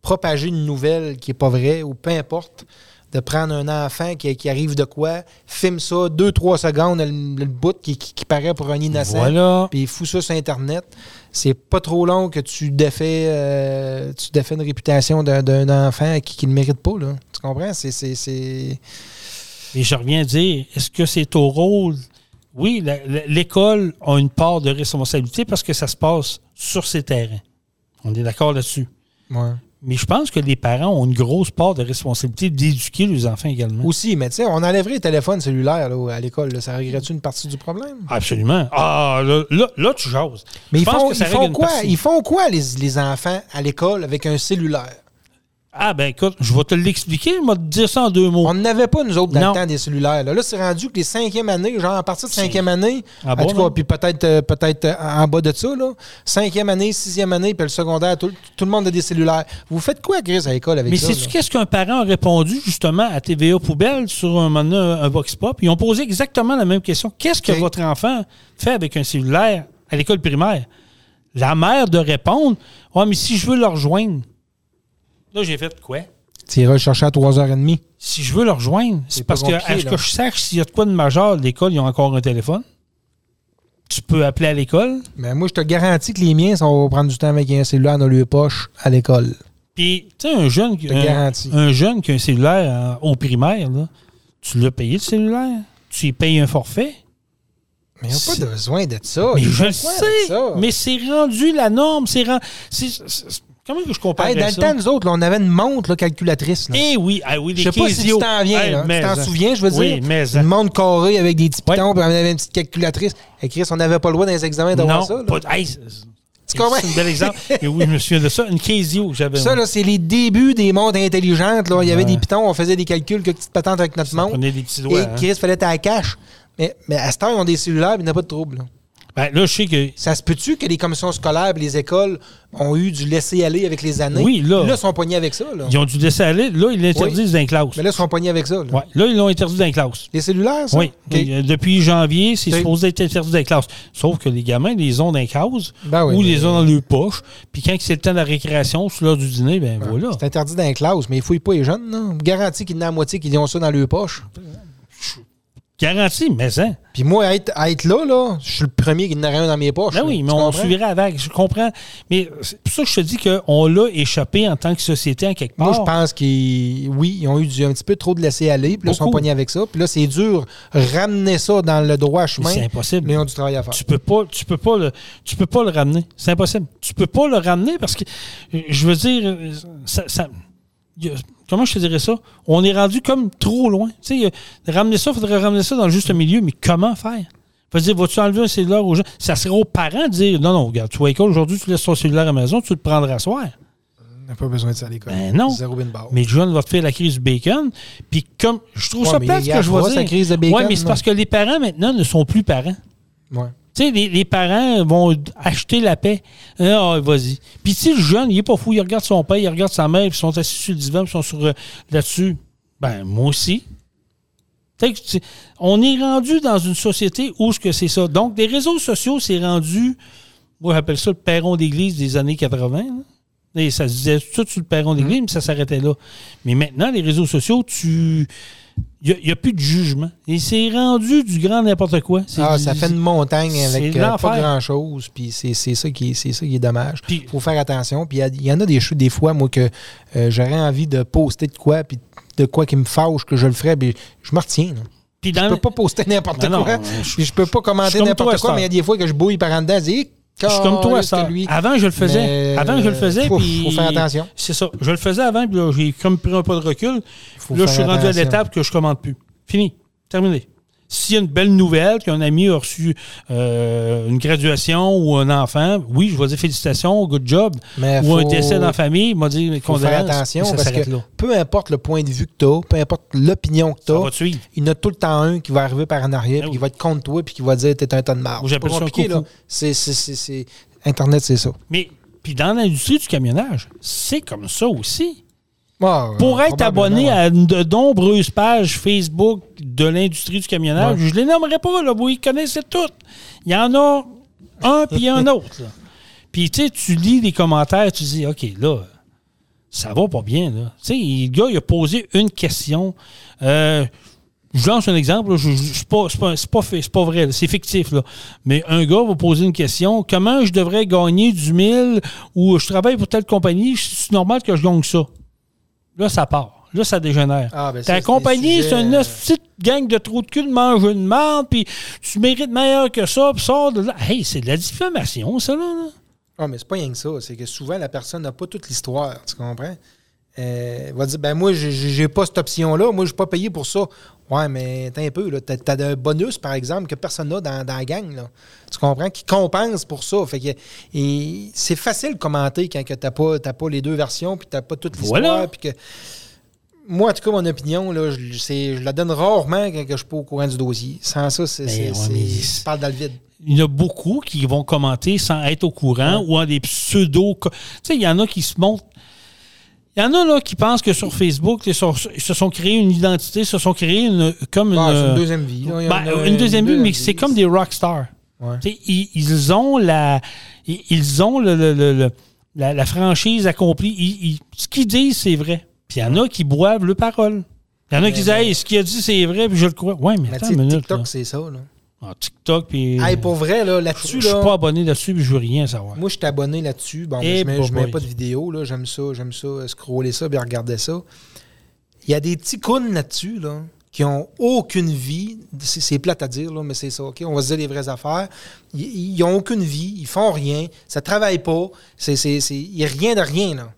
propager une nouvelle qui n'est pas vraie, ou peu importe, de prendre un enfant qui, qui arrive de quoi, filme ça, deux, trois secondes, le, le bout qui, qui- qui paraît pour un innocent, Voilà. puis il fout ça sur Internet. C'est pas trop long que tu défais, euh, tu défais une réputation d'un enfant qui ne le mérite pas. Là. Tu comprends? C'est-. Et je reviens à dire, est-ce que c'est au rôle? Oui, l'école a une part de responsabilité parce que ça se passe sur ses terrains. On est d'accord là-dessus. Ouais. Mais je pense que les parents ont une grosse part de responsabilité d'éduquer les enfants également. Aussi, mais tu sais, on enlèverait les téléphones cellulaires là, à l'école. Ça réglerait-tu une partie du problème? Absolument. Ah, là, là, là, tu jases. Mais ils font, ils quoi? partie. Ils font quoi, les, les enfants, à l'école avec un cellulaire? Ah, ben écoute, je vais te l'expliquer. Je vais te dire ça en deux mots. On n'avait pas, nous autres, dans Non. le temps des cellulaires. Là, Là, c'est rendu que les cinquièmes années, genre à partir de cinquième année, Ah en bon, tout cas, non? puis peut-être euh, peut-être euh, en bas de ça, là, cinquième année, sixième année, puis le secondaire, tout, tout le monde a des cellulaires. Vous faites quoi, Chris, à l'école avec Mais ça? sais-tu là? qu'est-ce qu'un parent a répondu justement à TVA Poubelle sur un, donné, un Vox Pop? Ils ont posé exactement la même question. Qu'est-ce que votre enfant fait avec un cellulaire à l'école primaire? La mère de répondre Ouais, mais si je veux le rejoindre. Là, j'ai fait quoi? Tu iras le chercher à 3h30. Si je veux le rejoindre, c'est parce que, à ce que je sache, s'il y a de quoi de majeur, l'école, ils ont encore un téléphone? Tu peux appeler à l'école? Mais moi, je te garantis que les miens, ça va prendre du temps avec un cellulaire dans leur poche à l'école. Puis, tu sais, un jeune, un, un jeune qui a un cellulaire en- au primaire, là, tu l'as payé le cellulaire? Tu y payes un forfait? Mais ils n'ont pas besoin de ça. Mais je le sais, ça? mais c'est rendu la norme. C'est ren- c'est- c'est- Comment que je compare Hey, dans le ça? temps, nous autres, là, on avait une montre là, calculatrice. là. Eh oui, ah oui, les Je sais pas si tu t'en viens. Là. Tu mais t'en en- souviens, je veux dire? Oui, mais en- Une montre carrée avec des petits pitons, puis on avait une petite calculatrice. Et Chris, on n'avait pas le droit dans les examens d'avoir ça. pas- hey, c'est- Tu comprends? C'est un bel exemple. Et oui, je me souviens de ça. Une Casio que j'avais. Ça, là, c'est les débuts des montres intelligentes. Là. Il y avait Ouais. des pitons, on faisait des calculs, quelques petites patentes avec notre Ça montre. prenait des petits Et doigts. hein. Chris, fallait être à la cache. Mais, mais à cette heure, ils ont des cellulaires, puis il n'y a pas de trouble. Ben, là, je sais que. Ça se peut-tu que les commissions scolaires et les écoles ont eu du laisser-aller avec les années? Oui, là. Là, ils sont pognés avec ça. Là. Ils ont dû laisser aller. Là, ils l'interdisent dans les classes. Mais là, ils sont pognés avec ça. Là. Ouais. Là, ils l'ont interdit dans les classes. Les cellulaires, ça? Oui. Euh, depuis janvier, c'est supposé être interdit dans les classes. Sauf que les gamins, ils les ont dans les classes Ben oui, ou mais- les ont dans leur poche. Puis quand c'est le temps de la récréation, c'est l'heure du dîner, ben voilà. C'est interdit dans les classes, mais il ne fouille pas les jeunes. Non? Garantie qu'il y en a la moitié qui ont ça dans leur poche. Garanti, mais hein. Puis moi, à être, à être là, là, je suis le premier qui en a rien dans mes poches. Ben oui, mais on suivrait avec. Je comprends. Mais c'est pour ça que je te dis qu'on l'a échappé en tant que société en quelque part. Moi, je pense qu'ils oui, ils ont eu du, un petit peu trop de laisser aller, puis là, ils sont pognés avec ça. Puis là, c'est dur ramener ça dans le droit chemin. c'est impossible. Mais ils ont du travail à faire. Tu peux pas, tu peux pas le, tu peux pas le ramener. C'est impossible. Tu peux pas le ramener parce que, je veux dire, ça, ça- comment je te dirais ça? On est rendu comme trop loin. Tu sais, euh, ramener ça, il faudrait ramener ça dans le juste milieu, mais comment faire? Faut dire, vas-tu enlever un cellulaire aux gens? Ça serait aux parents de dire, non, non, regarde, tu vas à l'école aujourd'hui, tu laisses ton cellulaire à la maison, tu le prendras à soir. On n'a pas besoin de ça à l'école. Ben non. Mais jeune va te faire la crise du bacon. Puis comme, je trouve Ouais, ça plate ce que je vois dire. ouais, mais c'est parce que les parents maintenant ne sont plus parents. Ouais. Tu sais, les, les parents vont acheter la paix. Ah, vas-y. Puis, tu sais, le jeune, il est pas fou. Il regarde son père, il regarde sa mère, ils sont assis sur le divan, ils sont sur, euh, là-dessus. Ben, moi aussi. On est rendu dans une société où ce que c'est ça. Donc, les réseaux sociaux, c'est rendu, moi, j'appelle ça le perron d'église des années 80. là. Et ça se disait tout sur le perron d'église, mais ça s'arrêtait là. Mais maintenant, les réseaux sociaux, tu. Il n'y a, plus de jugement. Et c'est rendu du grand n'importe quoi. Ah, du- ça fait une montagne avec euh, pas grand-chose. Puis c'est ça, qui est- ça qui est dommage. Il faut faire attention. Puis il y en a des choses, des fois, moi, que euh, j'aurais envie de poster de quoi, puis de quoi qui me fâche, que je le ferais, puis je me retiens. là. Puis Je peux pas poster n'importe quoi. je- je peux pas commenter n'importe quoi, mais il y a des fois que je bouille par en dedans, je dis, Je suis comme toi, ça. lui. Avant, je le faisais. Mais, Avant, je le faisais. faut- puis- faut faire attention. C'est ça. Je le faisais avant, puis là, j'ai comme pris un pas de recul. Faut là, je suis rendu à l'étape que je commande plus. Fini. Terminé. S'il y a une belle nouvelle, qu'un ami a reçu euh, une graduation ou un enfant, oui, je vais dire félicitations, good job. Mais ou un décès dans la famille, il m'a dit condoléances. attention ça parce que là. peu importe le point de vue que tu as, peu importe l'opinion que tu as, il y en a tout le temps un qui va arriver par en arrière, Ah puis qui va être contre toi, puis qui va dire t'es un ton de j'appelle C'est compliqué, là. c'est- Internet, c'est ça. Mais puis dans l'industrie du camionnage, c'est comme ça aussi. Ah, Pour être abonné à de nombreuses pages Facebook de l'industrie du camionnage, je les nommerai pas, là, vous les connaissez toutes. Il y en a un puis un autre. là. Puis tu sais, tu lis les commentaires, tu dis, OK, là, ça va pas bien. Là. Tu sais, le gars, il a posé une question. Euh, je lance un exemple, je, je- c'est pas, vrai, c'est fictif. Là. Mais un gars va poser une question comment je devrais gagner du 1000 ou je travaille pour telle compagnie, c'est normal que je gagne ça. Là, ça part. Là, ça dégénère. Ah, ben Ta compagnie, c'est une petite gang de trous de cul de manger une marde, puis tu mérites meilleur que ça, puis sors de là. Hey, c'est de la diffamation, ça, là. là. Ah, mais c'est pas rien que ça. C'est que souvent, la personne n'a pas toute l'histoire. Tu comprends? Euh, va dire, ben moi, j'ai- pas cette option-là. Moi, je suis pas payé pour ça. Ouais, mais t'as un peu, là. T'as as un bonus, par exemple, que personne n'a dans, dans la gang, là. Tu comprends? Qui compense pour ça. Fait que et c'est facile de commenter quand que t'as pas, t'as pas les deux versions, puis t'as pas toute l'histoire. Voilà. puis que... Moi, en tout cas, mon opinion, là, je, c'est- je la donne rarement quand que je suis pas au courant du dossier. Sans ça, c'est. Mais c'est- ouais, mais- parle dans le vide. Il y en a beaucoup qui vont commenter sans être au courant ou en des pseudo. Tu sais, il y en a qui se montrent. Il y en a là qui pensent que sur Facebook, ils sont- ils se sont créés une identité, se sont créés une, comme une. Ah, c'est euh, une deuxième vie. là. Ben, une deuxième vue, mais c'est vie. comme des. Ouais. Tu sais, Ils, ils ont la. Ils, ont le, le- le- le- la, la franchise accomplie. Ils- ce qu'ils disent, c'est vrai. Puis il y en a qui boivent le parole. Il y en a qui disent, hey, ce qu'il a dit, c'est vrai, puis je le crois. Ouais, mais Mais attends une minute. TikTok, c'est ça. Là. TikTok, puis. Hey, pour vrai, là, là-dessus, je suis là, pas abonné là-dessus, puis je veux rien savoir. moi, je suis abonné là-dessus. Bon, je mets, je mets pas de vidéo. là. J'aime ça, j'aime ça, euh, scroller ça, puis regarder ça. Il y a des petits cons là-dessus, là, qui ont aucune vie. C'est c'est plate à dire, là, mais c'est ça, OK? On va se dire les vraies affaires. Ils, ils ont aucune vie, ils font rien, ça travaille pas. C'est, c'est, c'est- il n'y a rien de rien, là.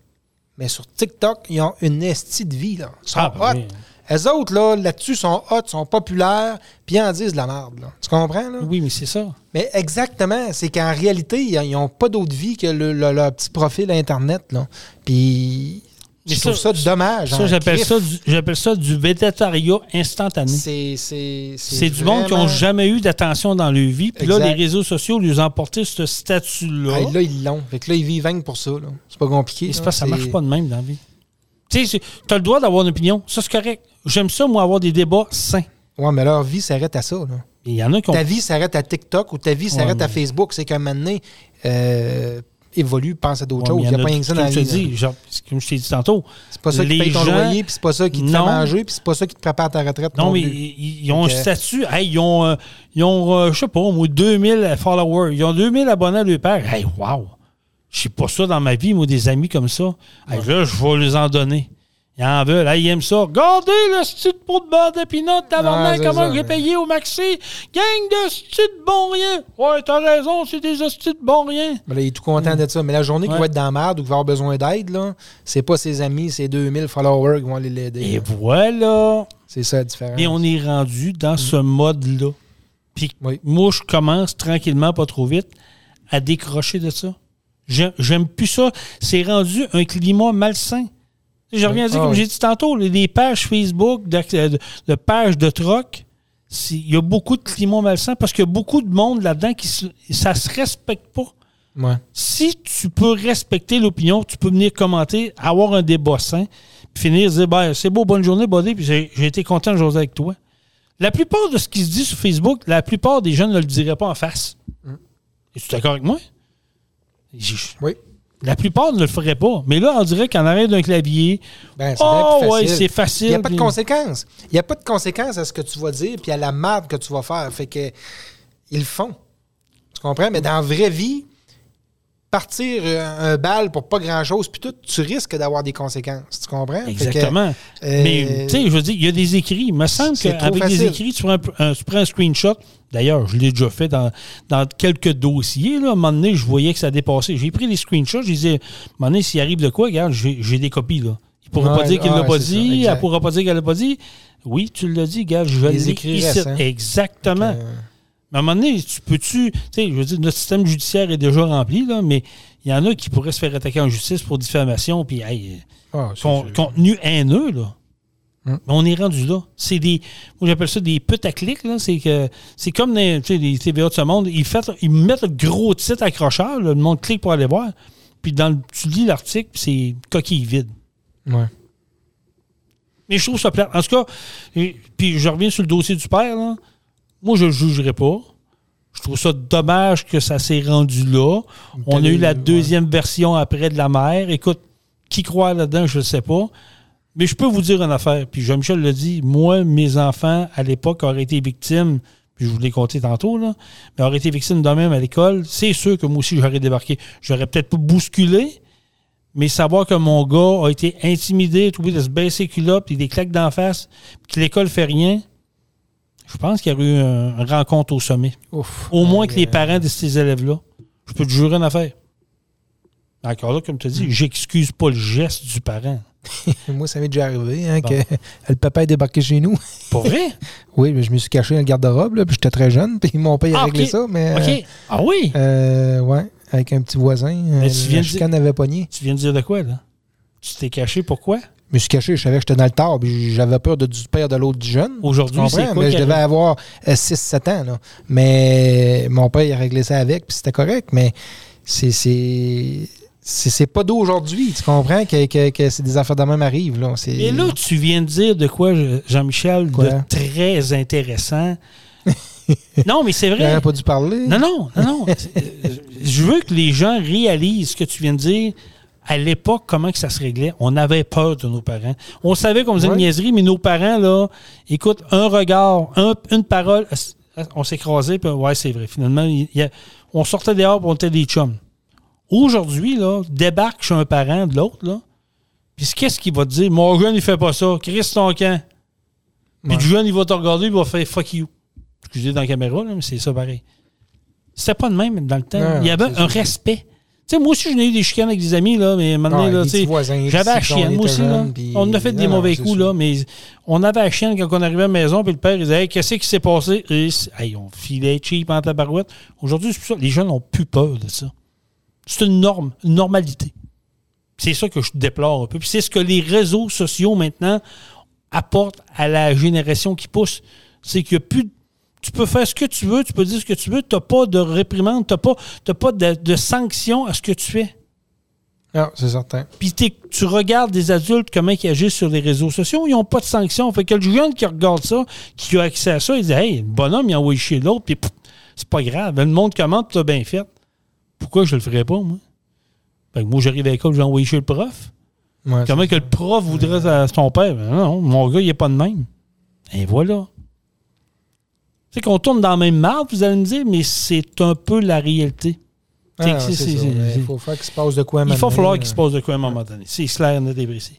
Mais sur TikTok, ils ont une estie de vie, là. Ils sont Ah, ben hot. Eux autres, là, là-dessus, sont hot, sont populaires, puis en disent de la merde, là. Tu comprends, là? Oui, mais c'est ça. Mais exactement. C'est qu'en réalité, ils n'ont pas d'autre vie que le, le- leur petit profil Internet. Là. Puis, je trouve ça, ça- dommage. Ça, en j'appelle ça, du- ça du végétariat instantané. C'est, du monde qui n'ont jamais eu d'attention dans leur vie. Puis là, les réseaux sociaux lui ont emporté ce statut-là. Hey, là, ils l'ont. Fait que là, ils vivent pour ça. C'est pas compliqué. Là. que ça marche pas de même dans la vie. Tu sais, tu as le droit d'avoir une opinion. Ça, c'est correct. J'aime ça, moi, avoir des débats sains. Ouais, mais leur vie s'arrête à ça. Là. Il y en a qui ont. Ta vie s'arrête à TikTok ou ta vie s'arrête Ouais, à Facebook. C'est qu'un moment donné, euh, évolue, pense à d'autres Ouais, choses. Il n'y a pas rien que ça dans comme la je vie. dis, genre, comme je t'ai dit tantôt. C'est pas ça qui paye ton gens- loyer, puis c'est pas ça qui te fait Non. manger, puis c'est pas ça qui te prépare à ta retraite. Non, Non, mais ils, ils ont un statut. Hey, ils ont, euh, ils ont euh, je sais pas, moi, 2000 followers. Ils ont 2000 abonnés à leur père. Hey, wow! Je sais pas ça dans ma vie, moi, des amis comme ça. Hey, là, je vais les en donner. Ils en veulent. Hey, ils aiment ça. Regardez le style de pot de beurre de pinot, tabarnak, Ouais, c'est comment ça, j'ai payé au maxi. Gang de style de bon rien. Ouais, t'as raison, c'est des hosties de bon rien. Là, il est tout content de ça. Mais la journée qu'il va être dans la merde ou qu'il va avoir besoin d'aide, là, c'est pas ses amis, ses 2000 followers qui vont aller l'aider. Et là. voilà. C'est ça la différence. Et on est rendu dans ce mode-là. Puis Oui. moi, je commence tranquillement, pas trop vite, à décrocher de ça. J'aime j'aime plus ça. C'est rendu un climat malsain. Je reviens à dire, Ah comme oui. j'ai dit tantôt, les, pages Facebook de, de- de pages de troc, il y a beaucoup de climat malsain parce qu'il y a beaucoup de monde là-dedans qui se, ça se respecte pas. Ouais. Si tu peux respecter l'opinion, tu peux venir commenter, avoir un débat sain, puis finir dire ben, c'est beau, bonne journée, buddy, puis j'ai été content de jouer avec toi. La plupart de ce qui se dit sur Facebook, la plupart des jeunes ne le diraient pas en face. Es-tu d'accord avec moi? Oui. La plupart ne le feraient pas. Mais là, on dirait qu'en arrière d'un clavier, Ben, oh plus ouais, c'est facile. Il n'y a pas de conséquences. Il n'y a pas de conséquences à ce que tu vas dire puis à la merde que tu vas faire. Fait que ils le font. Tu comprends? Mais dans la vraie vie, partir euh, un bal pour pas grand-chose, puis tout, tu risques d'avoir des conséquences. Tu comprends? Que, Exactement. euh, Mais, tu sais, je veux dire, il y a des écrits. Il me semble qu'avec des écrits, tu prends un, un- tu prends un screenshot. D'ailleurs, je l'ai déjà fait dans, dans quelques dossiers. Là. À un moment donné, je voyais que ça dépassait. J'ai pris des screenshots. Je disais, à un moment donné, s'il arrive de quoi, regarde, j'ai des copies. Là. Il ne pourra Ouais, pas dire qu'il ne l'a pas ça, dit. exact. elle ne pourra pas dire qu'elle ne l'a pas dit. Oui, tu l'as dit, gars, je Les ici. restent, hein. Exactement. À un moment donné, tu peux-tu. Tu sais, je veux dire, notre système judiciaire est déjà rempli, là, mais il y en a qui pourraient se faire attaquer en justice pour diffamation, puis hey, ah, con- sûr. contenu haineux, là. Hum. Mais On est rendu là. C'est des. Moi, j'appelle ça des putaclics, là. C'est que. C'est comme les, les TVA de ce monde. Ils, fait- ils mettent le gros titre accrocheur, là, le monde clique pour aller voir. Puis dans le- tu lis l'article, puis c'est coquille vide. Ouais. Mais je trouve ça plate. En tout cas, et- puis je reviens sur le dossier du père. là. Moi, je ne le jugerai pas. Je trouve ça dommage que ça s'est rendu là. On a eu la ouais. deuxième version après de la mère. Écoute, qui croit là-dedans, je ne sais pas. Mais je peux vous dire une affaire. Puis Jean-Michel l'a dit. Moi, mes enfants, à l'époque, auraient été victimes. Puis je vous l'ai compté tantôt, là. Mais auraient été victimes de même à l'école. C'est sûr que moi aussi, j'aurais débarqué. J'aurais peut-être pas bousculé. Mais savoir que mon gars a été intimidé, trouvé de se baisser les culottes, puis des claques d'en face, puis que l'école fait rien, je pense qu'il y aurait eu un- une rencontre au sommet. Ouf. Au moins que les Euh, parents de ces élèves-là. Je peux te jurer une affaire. Encore là, comme tu as dit, j'excuse pas le geste du parent. Moi, ça m'est déjà arrivé hein, Bon. que le papa est débarqué chez nous. Pas vrai? Oui, mais je me suis caché dans le garde-robe, puis j'étais très jeune, puis mon père a Ah, réglé ok. ça, mais. OK. Ah oui? Euh, ouais, avec un petit voisin. Mais euh, tu viens de chicane avait pogné. Tu viens de dire de quoi, là? Tu t'es caché, pourquoi? Je me suis caché, je savais que j'étais dans le tard, puis j'avais peur de, du père de l'autre du jeune. Aujourd'hui, c'est quoi Mais je devais avoir 6-7 ans. Là. Mais mon père, il a réglé ça avec, puis c'était correct. Mais c'est. c'est c'est c'est pas d'aujourd'hui, tu comprends, que, que, que c'est des affaires de même arrivent. Là. Et là, tu viens de dire de quoi, je- Jean-Michel, de très intéressant. non, mais c'est vrai. Pas dû parler. Non, non, non, non. Euh, Je veux que les gens réalisent ce que tu viens de dire. À l'époque, comment que ça se réglait? On avait peur de nos parents. On savait qu'on faisait une niaiserie, mais nos parents, là, écoute, un regard, un- une parole, on s'écrasait, puis ouais, c'est vrai. Finalement, il on sortait dehors, puis on était des chums. Aujourd'hui, là, débarque chez un parent de l'autre, là, puis qu'est-ce qu'il va te dire? Mon jeune, il fait pas ça. Chris ton camp. Puis Ouais. le jeune, il va te regarder, il va faire fuck you. Excusez dans la caméra, là, mais c'est ça pareil. C'était pas de même dans le temps. Non, il y avait un sûr. respect. Tu sais, moi aussi, j'en ai eu des chicanes avec des amis, là, mais maintenant, Ouais, là, tu sais, j'avais la chienne, moi aussi, là. On a fait des Non, mauvais coups, sûr. là, mais on avait la chienne quand on arrivait à la maison, puis le père, il disait, hey, qu'est-ce qui s'est passé? Et, hey, on filait cheap en tabarouette. Aujourd'hui, c'est pour ça. Les jeunes n'ont plus peur de ça. C'est une norme, une normalité. C'est ça que je déplore un peu. Puis c'est ce que les réseaux sociaux maintenant apportent à la génération qui pousse. C'est qu'il n'y a plus. de- Tu peux faire ce que tu veux, tu peux dire ce que tu veux, tu n'as pas de réprimande, tu n'as pas, pas de, de sanction à ce que tu fais. Ah, c'est certain. Puis tu regardes des adultes, comment ils agissent sur les réseaux sociaux, ils n'ont pas de sanction. Fait que le jeune qui regarde ça, qui a accès à ça, il dit Hey, le bonhomme, il a envoyé chez l'autre, puis c'est pas grave. Le monde commente, tu as bien fait. Pourquoi je le ferais pas, moi? Fait que moi, j'arrive à l'école, j'ai envoyé chez le prof. Ouais, Comment que le prof voudrait à son père? Ben non, mon gars, il n'est pas de même. Et voilà. C'est qu'on tourne dans la même marde, vous allez me dire, mais c'est un peu la réalité. Ah, ça, Il faut faire qu'il se passe de quoi à un Il va moment falloir donné, qu'il se passe de quoi à un moment donné. C'est clair, net et précis.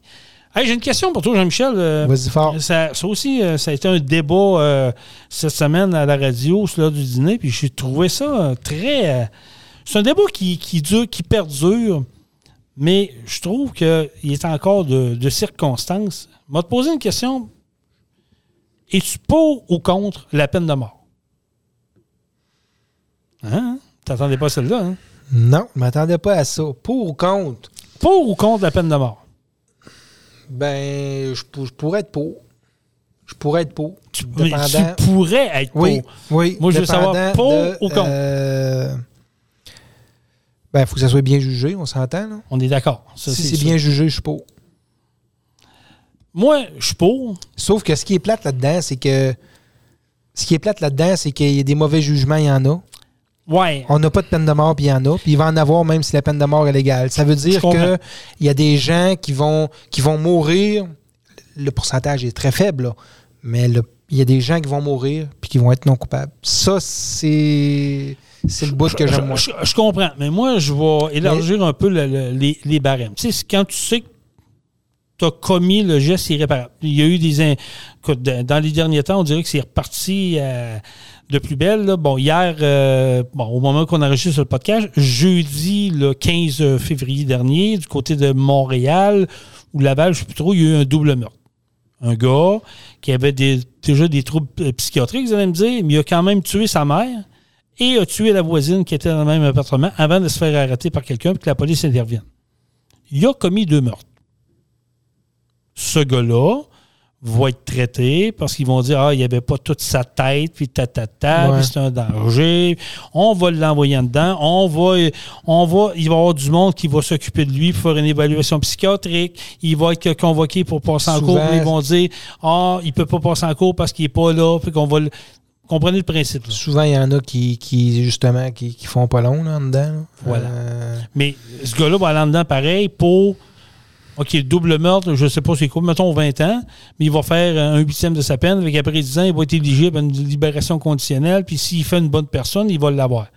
Hey, J'ai une question pour toi, Jean-Michel. Euh, Vas-y fort. ça, ça aussi, euh, ça a été un débat euh, cette semaine à la radio, l'heure du dîner, puis j'ai trouvé ça très. euh, c'est un débat qui, qui dure, qui perdure, mais je trouve qu'il est encore de, de circonstances. Te poser une question. Es-tu pour ou contre la peine de mort? Hein? T'attendais pas celle-là, hein? Non, je m'attendais pas à ça. Pour ou contre? Pour ou contre la peine de mort? Ben, je, pour- je pourrais être pour. Je pourrais être pour. Mais Dépendant- tu pourrais être Oui, pour. oui. Moi, je veux savoir pour de, ou contre. euh, ben, il faut que ça soit bien jugé, on s'entend. là. On est d'accord. Si c'est c'est sûr. bien jugé, je suis pour. Moi, je suis pour. Sauf que ce qui est plate là-dedans, c'est que. Ce qui est plate là-dedans, c'est qu'il y a des mauvais jugements, il y en a. Ouais. On n'a pas de peine de mort, puis il y en a. Puis il va en avoir même si la peine de mort est légale. Ça veut Je dire qu'il y a des gens qui vont, qui vont mourir. Le pourcentage est très faible, là. mais Il y a des gens qui vont mourir puis qui vont être non coupables. Ça, c'est. C'est le bout que j'aime moins. Je, je comprends, mais moi, je vais élargir un peu le- le- les, les barèmes. Tu sais, quand tu sais que tu as commis le geste irréparable. Il y a eu des. dans les derniers temps, on dirait que c'est reparti euh, de plus belle. Bon, hier, euh, au moment qu'on enregistre le podcast, jeudi, le 15 février dernier, du côté de Montréal ou Laval, je ne sais plus trop, il y a eu un double meurtre. Un gars qui avait déjà des troubles euh, psychiatriques, vous allez me dire, mais il a quand même tué sa mère et a tué la voisine qui était dans le même appartement avant de se faire arrêter par quelqu'un et que la police intervienne. Il a commis deux meurtres. Ce gars-là va être traité parce qu'ils vont dire Ah, il n'y avait pas toute sa tête, puis ta ta Ouais. c'est un danger. On va l'envoyer en dedans. On va, on va, il va y avoir du monde qui va s'occuper de lui pour faire une évaluation psychiatrique. Il va être convoqué pour passer en Souvent- cours. Ils vont dire Ah, il ne peut pas passer en cours parce qu'il n'est pas là. Puis qu'on va le- Comprenez le principe. là. Souvent, il y en a qui, qui justement, qui, qui font pas long là, en dedans. là. Voilà. Euh, Mais ce gars-là va aller en dedans pareil pour. OK, double meurtre, je ne sais pas c'est quoi, mettons 20 ans, mais il va faire un huitième de sa peine. Avec après 10 ans, il va être éligible à une libération conditionnelle. Puis s'il fait une bonne personne, il va l'avoir.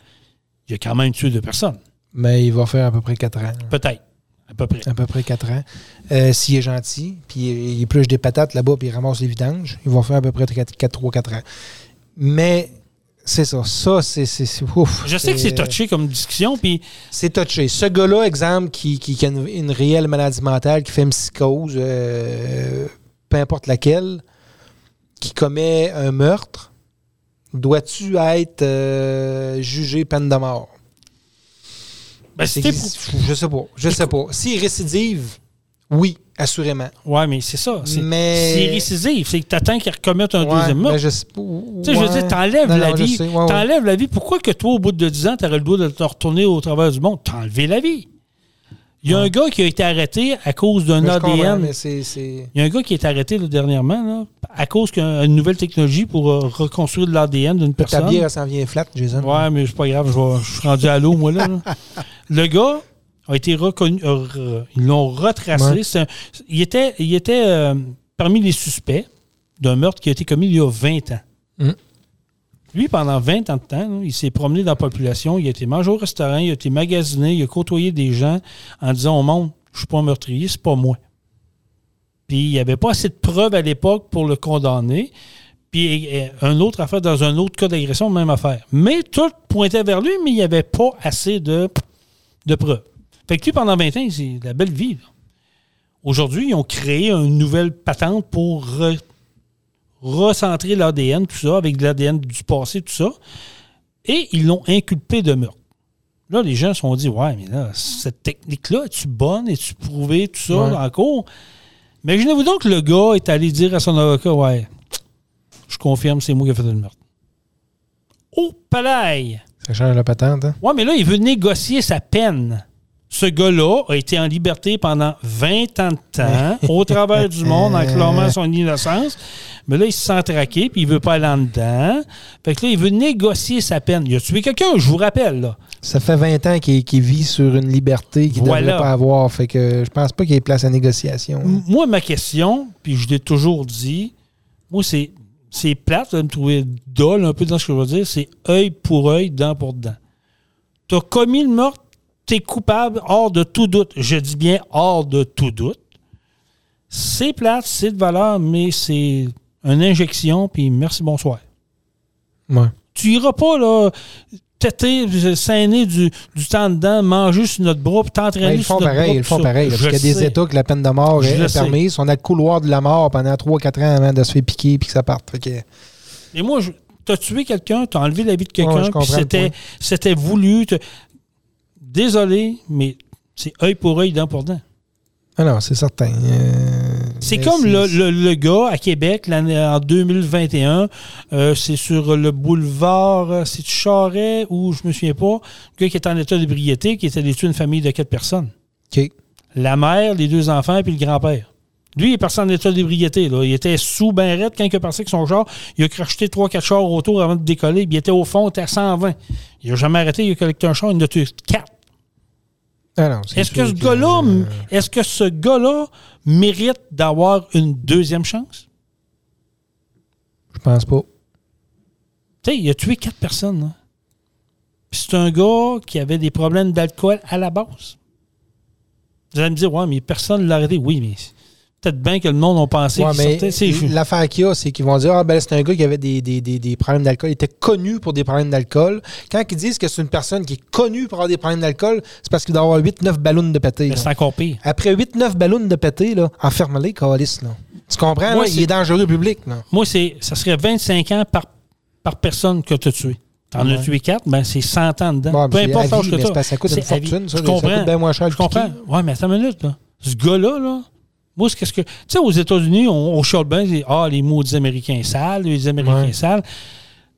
Il a quand même tué deux personnes. mais il va faire à peu près 4 ans. Peut-être. À peu près. À peu près 4 ans. Euh, S'il est gentil, puis il épluche des patates là-bas, puis il ramasse les vidanges, il va faire à peu près 3-4 ans. Mais c'est ça. Ça, c'est. Je sais que c'est touché comme discussion, puis C'est touché. Ce gars-là, exemple, qui, qui- qui a une, une réelle maladie mentale, qui fait une psychose, euh, peu importe laquelle, qui commet un meurtre, dois-tu être euh, jugé peine de mort? ben, pour- Je sais pas. Je sais pas. S'il récidive, oui, assurément. Ouais, mais c'est ça. C'est Mais- c'est récisif. C'est que tu attends qu'il recommette un Ouais, deuxième meurtre. je sais, je veux ouais. dire, t'enlèves la non, vie. Ouais, ouais. T'enlèves la vie. Pourquoi que toi, au bout de 10 ans, t'aurais le droit de te retourner au travers du monde? T'as enlevé la vie. Il y a un gars qui a été arrêté à cause d'un ADN. Il y a un gars qui est arrêté là, dernièrement là, à cause d'une nouvelle technologie pour euh, reconstruire de l'ADN d'une Ta personne. bière, elle s'en vient flat, Jason. Ouais, mais c'est pas grave, je, vais- je suis rendu à l'eau, moi, là. là. Le gars a été reconnu. euh, ils l'ont retracé. Ouais. C'est un- il était, il était euh, parmi les suspects d'un meurtre qui a été commis il y a 20 ans. Mm. Lui, pendant 20 ans de temps, il s'est promené dans la population, il a été mangé au restaurant, il a été magasiné, il a côtoyé des gens en disant au monde Je suis pas un meurtrier, c'est pas moi. Puis il n'y avait pas assez de preuves à l'époque pour le condamner. Puis un autre affaire, dans un autre cas d'agression, même affaire. Mais tout pointait vers lui, mais il n'y avait pas assez de, de preuves. Fait que lui, pendant 20 ans, c'est la belle vie. Aujourd'hui, ils ont créé une nouvelle patente pour re- recentrer l'ADN, tout ça, avec de l'ADN du passé, tout ça. Et ils l'ont inculpé de meurtre. Là, les gens se sont dit, ouais, mais là, cette technique-là, es-tu bonne? Es-tu prouvée? Tout ça, Ouais. dans la cour? Imaginez-vous donc que le gars est allé dire à son avocat, ouais, je confirme, c'est moi qui ai fait le meurtre. Oh, palais! Ça change la patente, hein? Ouais, mais là, il veut négocier sa peine. Ce gars-là a été en liberté pendant 20 ans de temps, au travers du monde, en clamant son innocence. Mais là, il se sent traqué, puis il veut pas aller en dedans. Fait que là, il veut négocier sa peine. Il a tué quelqu'un, je vous rappelle, là. Ça fait 20 ans qu'il vit sur une liberté qu'il ne Voilà. devrait pas avoir. Fait que je pense pas qu'il y ait place à négociation. hein. Moi, ma question, puis je l'ai toujours dit, moi, c'est, c'est plate, allez me trouver dole un peu dans ce que je veux dire, c'est œil pour œil, dent pour dent. Tu as commis le meurtre, coupable hors de tout doute. Je dis bien hors de tout doute. C'est plate, c'est de valeur, mais c'est une injection, puis merci, bonsoir. Ouais. Tu iras pas, là, têter, saigner du, du temps dedans, manger sur notre bras, puis t'entraîner Ouais, ils sur font notre pareil, bras, ils font ça. pareil. parce qu'il y a des. États que la peine de mort Je est, permise. On a le couloir de la mort pendant 3-4 ans avant de se faire piquer puis que ça parte. Fait que, Et moi, je- t'as tué quelqu'un, t'as enlevé la vie de Ouais, quelqu'un, je puis c'était, c'était voulu. Désolé, mais c'est œil pour œil, dent pour dent. ah non, c'est certain. Euh, C'est comme le, le- le gars à Québec en 2021, euh, c'est sur le boulevard, euh, c'est Charret ou je me souviens pas, le gars qui était en état d'ébriété, qui était tuer une famille de quatre personnes. OK. La mère, les deux enfants, puis le grand-père. Lui, il est parti en état d'ébriété. Il était sous ben raide quand il est parti avec son char. Il a cracheté 3-4 chars autour avant de décoller. puis il était au fond, il était à 120. Il n'a jamais arrêté, il a collecté un char, il en a tué 4. Ah Est-ce que ce gars-là, euh, est-ce que ce gars-là mérite d'avoir une deuxième chance? Je pense pas. Tu sais, il a tué quatre personnes. Puis c'est un gars qui avait des problèmes d'alcool à la base. Vous allez me dire, ouais, mais personne ne l'a arrêté. Oui, mais peut-être bien que le monde a pensé Ouais, l'affaire qu'il y a, c'est qu'ils vont dire Ah, ben, c'est un gars qui avait des, des- des- des problèmes d'alcool. Il était connu pour des problèmes d'alcool. Quand ils disent que c'est une personne qui est connue pour avoir des problèmes d'alcool, c'est parce qu'il doit avoir 8-9 ballons de pété. mais là. c'est encore pire. Après 8-9 ballons de pété, là, enferme-les, calice, là. Tu comprends? Moi, là? Il est dangereux public. Là. Moi, c'est, ça serait 25 ans par, par personne que tu as tué. T'en as tué quatre, ben c'est 100 ans dedans. Bon, Peu importe l'âge que parce que ça coûte une fortune, ça. Je Ça comprends? coûte bien moins cher le Je comprends. piquer. Ouais, mais attends une minute, là. Ce gars-là, là, moi, c'est qu'est-ce que. Tu sais, aux États-Unis, on, on chiale bien, ah, les maudits Américains sales, les Américains Ouais. sales.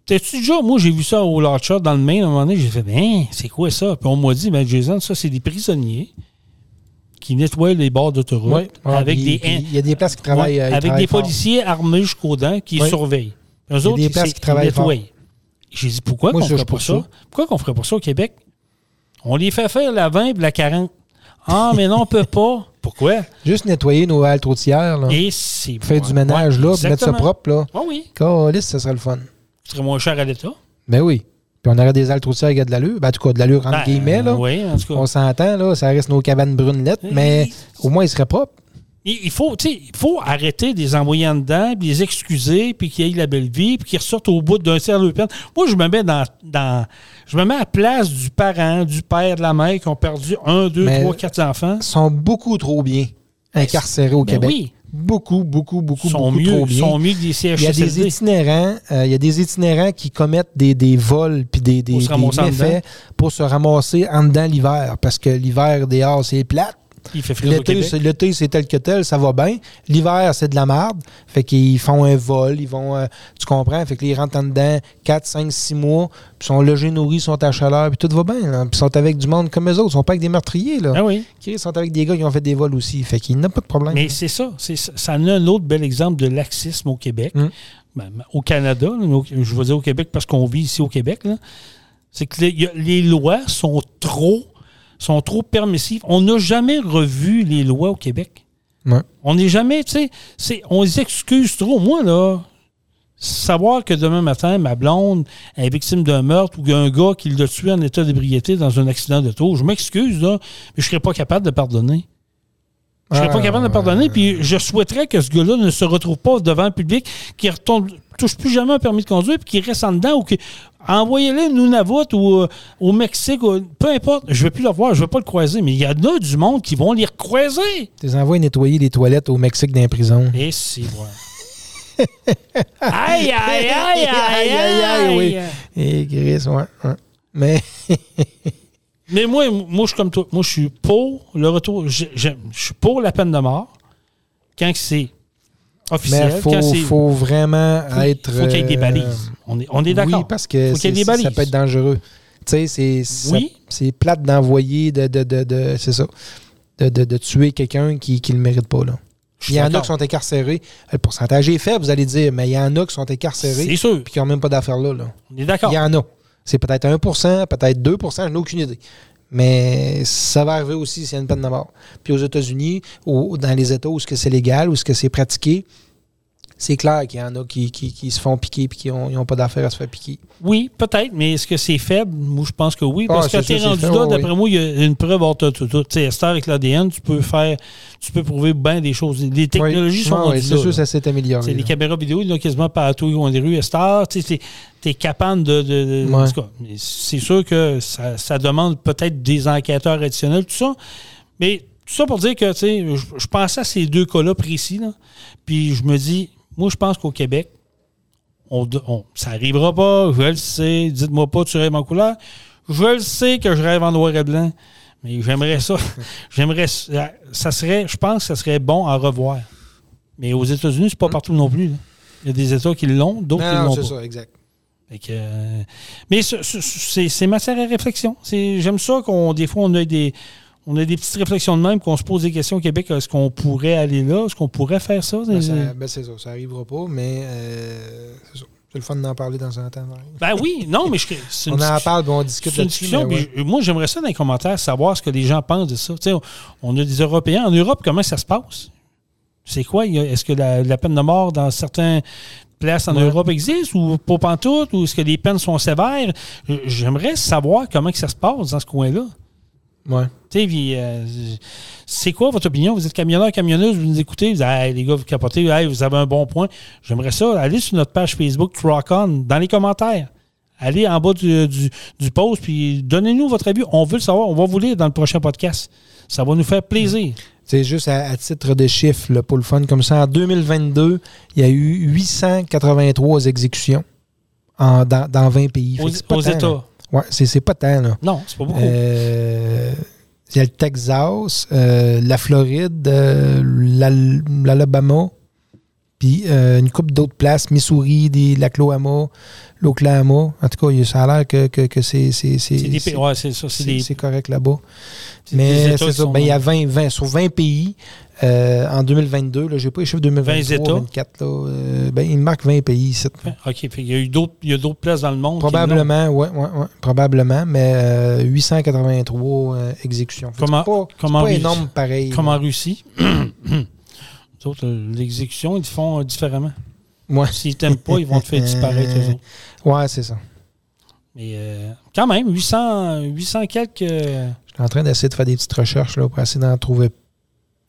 T'as-tu déjà, moi, j'ai vu ça au Large Shot dans le Maine, à un moment donné, j'ai fait, ben, c'est quoi ça? Puis on m'a dit, ben, Jason, ça, c'est des prisonniers qui nettoient les bords d'autoroute Ouais. Ah, avec puis- des. Il y a des places qui travaillent. Ouais, euh, avec travaillent des fort. policiers armés jusqu'aux dents qui surveillent. Eux Il y a autres, des ils- places qui travaillent. J'ai dit, pourquoi qu'on ferait pas pour ça? ça. Pourquoi qu'on ferait pas ça au Québec? On les fait faire la 20 et la 40. Ah, mais non, on peut pas. Pourquoi? Juste nettoyer nos halles routières, là. Et c'est. Faire du ménage, là, puis mettre ça propre, là. Ah oui. Calice, ça serait le fun. Ce serait moins cher à l'État. Ben oui. Puis on aurait des halles routières qui a de l'allure. Ben, en tout cas, de l'allure entre Ben, guillemets, là. Oui, en tout cas. On s'entend, là. Ça reste nos cabanes brunes lettres, mais au moins, ils seraient propres. Il faut, il faut arrêter de les envoyer en dedans, puis les excuser, puis qu'ils aient la belle vie, puis qu'ils ressortent au bout d'un cercle de peine. Moi, je me mets dans, dans. Je me mets à la place du parent, du père, de la mère qui ont perdu un, deux, Mais- trois, quatre enfants. Ils sont beaucoup trop bien incarcérés au Ben Québec. oui. Beaucoup, beaucoup, beaucoup, sont beaucoup mieux, trop ils bien. sont mieux que des Il y a des itinérants, euh, il y a des itinérants qui commettent des, des vols puis des, des, Pour se des ramasser en méfaits pour se ramasser en dedans l'hiver parce que l'hiver dehors c'est plate. Il fait L'été, c'est- l'été, c'est tel que tel, ça va bien. L'hiver, c'est de la merde. Fait qu'ils font un vol, ils vont, euh, tu comprends? Fait que ils rentrent en dedans 4, 5, 6 mois, puis sont logés, nourris, sont à chaleur, puis tout va bien. Puis ils sont avec du monde comme eux autres. Ils sont pas avec des meurtriers, là. Ah oui. Ils sont avec des gars qui ont fait des vols aussi. Fait qu'il n'y a pas de problème. Mais c'est ça. C'est, ça a un autre bel exemple de laxisme au Québec. Hum. Ben, au Canada, je vais dire au Québec parce qu'on vit ici au Québec. là. C'est que les, les lois sont trop, sont trop permissives. On n'a jamais revu les lois au Québec. Ouais. On n'est jamais, tu sais, c'est- on les excuse trop. Moi, là, savoir que demain matin, ma blonde est victime d'un meurtre ou qu'il y a un gars qui l'a tué en état d'ébriété dans un accident de tour, je m'excuse, là, mais je ne serais pas capable de pardonner. Je serais Ah, pas capable de pardonner, puis je souhaiterais que ce gars-là ne se retrouve pas devant le public, qu'il ne touche plus jamais un permis de conduire, puis qu'il reste en dedans, ou que envoyez-le Nunavut ou euh, au Mexique, ou- peu importe, je ne vais plus le voir, je ne vais pas le croiser, mais il y en a du monde qui vont les recroiser. Tu les envoies nettoyer les toilettes au Mexique dans les prisons. Et c'est vrai. aïe, aïe, aïe, aïe, aïe, aïe, oui. Et Chris, ouais, ouais. Mais Mais moi, moi, je suis comme toi. Moi, je suis pour le retour. Je, je- je suis pour la peine de mort quand c'est officiel. il faut, quand faut vraiment faut- être. faut qu'il y ait des euh, balises. On est, on est d'accord. Oui, parce que Faut qu'il y ait c'est- des balises. ça peut être dangereux. Tu sais, c'est Oui. c'est plate d'envoyer, de, de, de, de- c'est ça, de, de, de tuer quelqu'un qui ne le mérite pas. Là. Il y en a qui sont incarcérés. Le pourcentage est faible, vous allez dire, mais il y en a qui sont incarcérés C'est sûr. et qui n'ont même pas d'affaires là. là. On est d'accord. Il y en a. C'est peut-être 1% peut-être 2 je n'ai aucune idée. Mais ça va arriver aussi s'il y a une peine de mort. Puis aux États-Unis, ou dans les États où c'est légal, où c'est pratiqué, c'est clair qu'il y en a qui, qui- qui se font piquer et qui n'ont pas d'affaires à se faire piquer. Oui, peut-être, mais est-ce que c'est faible? Moi, je pense que oui. Parce Ah, que c'est t'es sûr, rendu là, d'après moi, il y a une preuve. Tu sais, avec l'ADN, tu peux faire, tu peux prouver bien des choses. Les technologies Oui. sont Ah, rendues oui, C'est sûr que ça s'est amélioré. Les caméras vidéo, il y en a quasiment partout dans les rues. Star, tu es capable de. de- de- Ouais. en tout cas, mais c'est sûr que ça, ça demande peut-être des enquêteurs additionnels, tout ça. Mais tout ça pour dire que, tu sais, je, je pensais à ces deux cas-là précis, là, puis je me dis, moi, je pense qu'au Québec, on, on- ça arrivera pas, je le sais, dites-moi pas, tu rêves en couleur. Je le sais que je rêve en noir et blanc, mais j'aimerais ça. j'aimerais ça. Serait, je pense que ça serait bon à revoir. Mais aux États-Unis, c'est pas partout non plus. là. Il y a des États qui l'ont, d'autres qui l'ont c'est pas. ça, exact. Fait que, euh, mais ce- ce- c'est c'est matière à réflexion. C'est- J'aime ça qu'on des fois on a des on a des petites réflexions de même, qu'on se pose des questions au Québec. Est-ce qu'on pourrait aller là? Est-ce qu'on pourrait faire ça? Ben, ça- ben, c'est ça, ça arrivera pas, mais euh, c'est ça. C'est le fun d'en parler dans un temps. Ben oui, non, mais je- c'est On une en parle, on discute C'est une là-dessus. discussion. mais puis ouais. moi, j'aimerais ça dans les commentaires savoir ce que les gens pensent de ça. Tu sais, on, on a des Européens. En Europe, comment ça se passe? C'est quoi? Est-ce que la, la peine de mort dans certains places en Ouais. Europe existent ou pas pantoute, ou est-ce que les peines sont sévères? J'aimerais savoir comment que ça se passe dans ce coin-là. Ouais. Tu sais, puis, euh, c'est quoi votre opinion? Vous êtes camionneur, camionneuse, vous nous écoutez, vous dites, Hey, les gars, vous capotez, Hey, vous avez un bon point. J'aimerais ça. Allez sur notre page Facebook, Truck On, dans les commentaires. Allez en bas du, du, du post, puis donnez-nous votre avis. On veut le savoir. On va vous lire dans le prochain podcast. Ça va nous faire plaisir. C'est juste à, à titre de chiffre, là, pour le fun. Comme ça, en 2022, il y a eu 883 exécutions en- dans, dans 20 pays. Aux, aux. États. Ouais, c'est c'est pas tant, là. Non, c'est pas beaucoup. Euh, il y a le Texas, euh, la Floride, euh, l'Al- l'Alabama, puis une couple d'autres places, Missouri, des- l'Oklahoma, l'Oklahoma. En tout cas, il- ça a l'air que, que, que c'est c'est- c'est- c'est des c'est- pays. Ouais, c'est ça. C'est c'est- des, c'est correct là-bas. Mais c'est ça. Ben, il y a dans- 20, 20 sur 20 pays euh, en 2022. Je n'ai pas les chiffres 2023, États? 2024. Là, euh, ben, il marque 20 pays ici. OK. fait qu'il y a eu d'autres il y a d'autres places dans le monde. Probablement, oui, ouais, ouais, probablement, mais euh, 883 euh, exécutions. Fait que Comment- pas, comment pas énorme pareil. Comme en. Russie? Les autres, euh, l'exécution, ils font euh, différemment. Ouais. S'ils t'aiment pas, ils vont te faire disparaître, autres. Ouais, c'est ça. Mais euh, quand même, 800, 800 quelques. euh, Je suis en train d'essayer de faire des petites recherches là, pour essayer d'en trouver,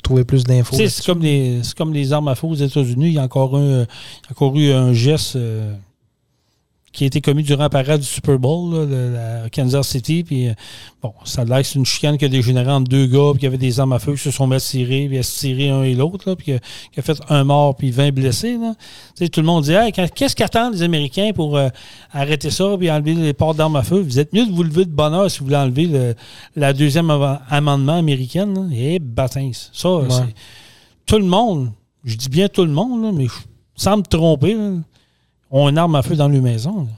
trouver plus d'infos. c'est comme, les, c'est comme les armes à feu aux États-Unis. Il y a encore, un, il y a encore eu un geste euh, qui a été commis durant la parade du Super Bowl là, de la Kansas City. Puis, euh, bon, ça a l'air que c'est une chicane qui a dégénéré entre deux gars, puis qui avaient des armes à feu qui se sont mis à tirer, puis à se tirer un et l'autre, puis qui a, qui a fait un mort, puis 20 blessés. Là. Tu sais, tout le monde dit Hey, qu'est-ce qu'attendent les Américains pour euh, arrêter ça, puis enlever les ports d'armes à feu? Vous êtes mieux de vous lever de bonheur si vous voulez enlever le, la deuxième amendement américaine. là. Et bâtins. Ça, Ouais. c'est tout le monde, je dis bien tout le monde, là, mais je- sans me tromper, là, ont une arme à feu dans leur maison. là.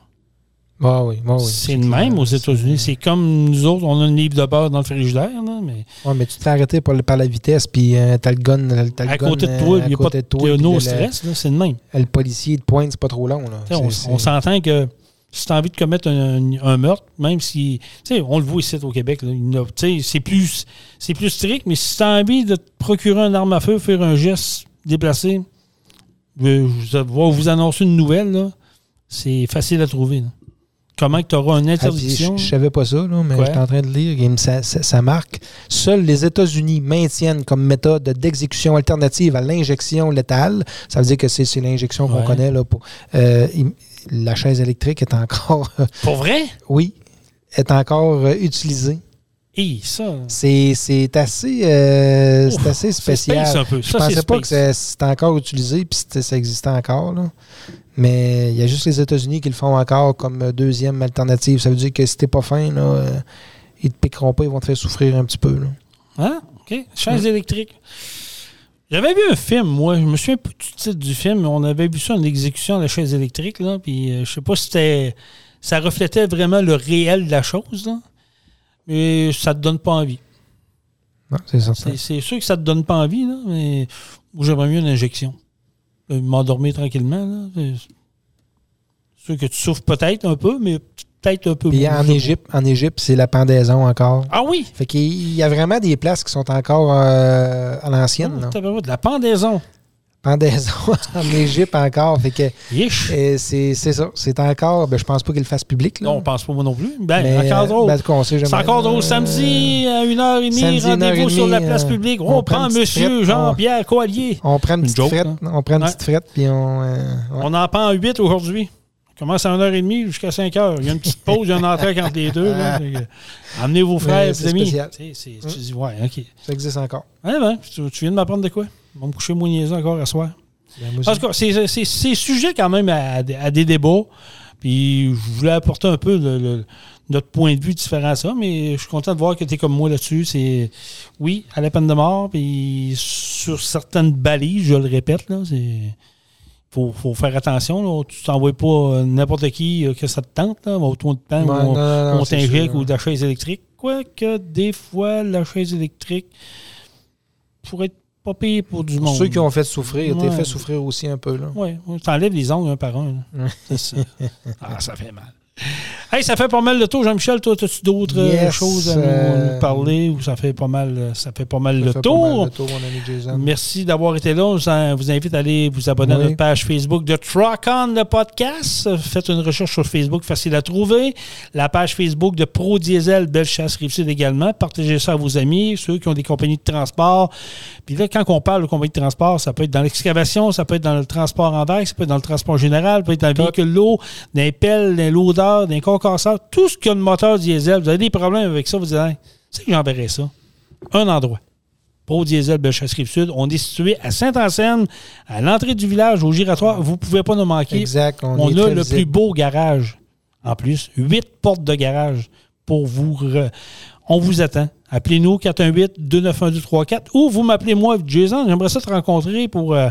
Ah oui, ah oui. c'est le même aux États-Unis. C'est comme nous autres, on a une livre de beurre dans le frigidaire, là, mais Ouais, mais tu te fais arrêter par, la vitesse, puis euh, t'as le gun, le à gun, côté de euh, toi, à il n'y a pas côté de, de toi, il y a puis no stress, c'est le même. Le policier te pointe, c'est pas trop long. Là. On, s'entend que si tu as envie de commettre un, un meurtre, même si. Tu sais, on le voit ici au Québec, c'est plus, plus strict, mais si tu as envie de te procurer une arme à feu, faire un geste déplacé, je, je vais vous annoncer une nouvelle, là, c'est facile à trouver. là. Comment tu auras une Ah, interdiction? je, je savais pas ça, là, mais Quoi? j'étais en train de lire. Ça, ça- ça marque. Seuls les États-Unis maintiennent comme méthode d'exécution alternative à l'injection létale. Ça veut dire que c'est c'est l'injection qu'on Ouais. connaît. Là, pour, euh, la chaise électrique est encore, Pour vrai? oui, est encore euh, utilisée. C'est c'est assez, euh, Ouf, assez spécial. space un peu. Je Ça, pensais pas que c'était encore utilisé puis c'était- ça existait encore. Là. Mais il y a juste les États-Unis qui le font encore comme deuxième alternative. Ça veut dire que si t'es pas fin, là, euh, ils te piqueront pas, ils vont te faire souffrir un petit peu. là. Hein? OK. Chaise électrique. J'avais vu un film, moi. Je me souviens plus du titre du film, mais on avait vu ça en exécution à la chaise électrique. Là, puis euh, je sais pas si c'était. Ça reflétait vraiment le réel de la chose. Là, mais ça te donne pas envie. Non, c'est certain. C'est, c'est sûr que ça te donne pas envie, là, mais j'aimerais mieux une injection. Euh, M'endormir tranquillement. Là. C'est sûr que tu souffres peut-être un peu, mais peut-être un peu Puis moins. en Égypte, en Égypte, c'est la pendaison encore. Ah oui! Fait qu'il y a vraiment des places qui sont encore euh, à l'ancienne. de la pendaison. Pendaison en Égypte encore. Fait que Yish. euh, c'est c'est ça. C'est encore. Ben, je pense pas qu'ils le fassent public. Là. Non, on pense pas moi non plus. Ben, Mais, encore euh, drôle. ben, C'est encore drôle. Euh, Samedi à 1h30, samedi, rendez-vous 1h30, sur la place euh, publique. on On, prend prend une petite Monsieur frette, Jean-Pierre Coallier. On prend une Une petite joke, frette. hein. On prend une Ouais. petite frette, puis on. euh, ouais. On en prend 8 aujourd'hui. On commence à 1h30 jusqu'à 5h. Il y a une petite pause, il y a un entrée entre les deux. là. Amenez vos frères, vos c'est amis. spécial. Tu sais, c'est- Tu dis, ouais, OK. Ça existe encore. Ouais, ben, tu, tu viens de m'apprendre de quoi? On va me coucher moins niaiseux encore à soir. En tout cas, c'est- sujet quand même à, à des- débats. Puis je voulais apporter un peu le- le- notre point de vue différent à ça, mais je suis content de voir que tu es comme moi là-dessus. C'est oui, à la peine de mort, puis sur certaines balises, je le répète, là, c'est. Faut, faut faire attention. Là. Tu t'envoies pas euh, n'importe qui euh, que ça te tente. Là. Au ton de temps, on, non, on t'injecte sûr. ou de la chaise électrique. Quoique, des fois, la chaise électrique pourrait être pas pire pour du Pour monde. ceux qui ont fait souffrir, t'es Ouais. fait souffrir aussi un peu. Oui, ouais, t'enlèves les ongles un par un. là. Ça. Ah, ça fait mal. Hey, ça fait pas mal de tour, Jean-Michel. Toi, as-tu d'autres euh, Yes, choses à nous, euh, nous parler ou ça fait pas mal, euh, ça fait pas mal Ça de fait pas tour? mal de tour, mon ami Jason. Merci d'avoir été là. Je vous invite à aller vous abonner à notre page Facebook de Truck On le podcast. Faites une recherche sur Facebook, facile à trouver. La page Facebook de Pro Diesel, Belle Chasse Rive-Sud également. Partagez ça à vos amis, ceux qui ont des compagnies de transport. Puis là, quand on parle de compagnie de transport, ça peut être dans l'excavation, ça peut être dans le transport en vague, ça peut être dans le transport général, ça peut être dans le véhicule lourd, dans les pelles, dans les concasseurs, tout ce qui a de moteur diesel. Vous avez des problèmes avec ça, vous dites, c'est que j'enverrai ça. Un endroit. Pro Diesel Bellechasse Rive-Sud. On est situé à Saint-Anselme, à l'entrée du village, au giratoire. Vous ne pouvez pas nous manquer. Exact. On, On, a le visible. plus beau garage. En plus, huit portes de garage pour vous. re- On vous attend. Appelez-nous 418-291-234 ou vous m'appelez moi, Jason. J'aimerais ça te rencontrer pour euh,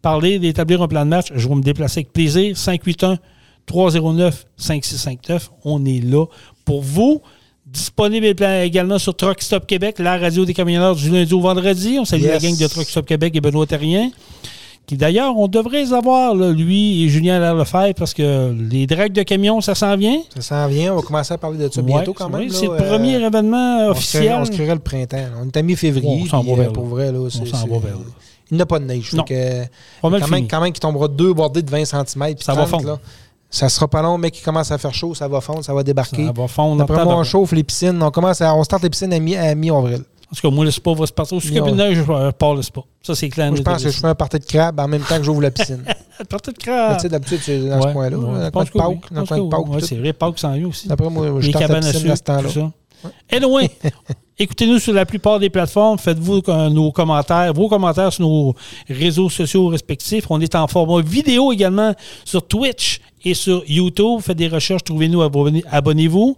parler, d'établir un plan de match. Je vais me déplacer avec plaisir. 581-309-5659. On est là pour vous. Disponible également sur Truck Stop Québec, la radio des camionneurs du lundi au vendredi. On salue la gang de Truck Stop Québec et Benoît Terrien. Qui d'ailleurs, on devrait les avoir, là, lui et Julien Allaire Lefebvre, parce que les dragues de camions, ça s'en vient. Ça s'en vient. On va commencer à parler de ça Ouais, bientôt quand même. C'est le Euh, premier événement on se officiel. On se créerait le printemps. On est à mi-février. On s'en puis, va euh, vers Pour vrai, là. On c'est- s'en c'est- va vers là. Il n'y a pas de neige. Non. Fait que, Pas mal quand, fini. même, quand même qu'il tombera deux bordées de 20 cm. Ça va fondre. Là, ça sera pas long, mais qui commence à faire chaud, ça va fondre, ça va débarquer. Ça va fondre. Après moi, on chauffe les piscines. On commence à, on starte les piscines à mi- à mi-avril. En tout cas, moi, le spa va se partir. Si il y a Non. plus de je pars le spa. Ça, c'est clair. Moi, je pense que je fais un party de crabe en même temps que j'ouvre la piscine. Partie de crabe. tu sais, d'habitude, c'est dans ce coin-là. Ouais, dans le coin de que oui. Dans le coin de c'est vrai, Pâques s'en vient aussi. Après, moi, je la cabanes à à ce temps-là. ça. Anyway, écoutez-nous sur la plupart des plateformes. Faites-vous euh, nos commentaires, vos commentaires sur nos réseaux sociaux respectifs. On est en format vidéo également sur Twitch et sur YouTube. Faites des recherches, trouvez-nous, abonnez- abonnez-vous.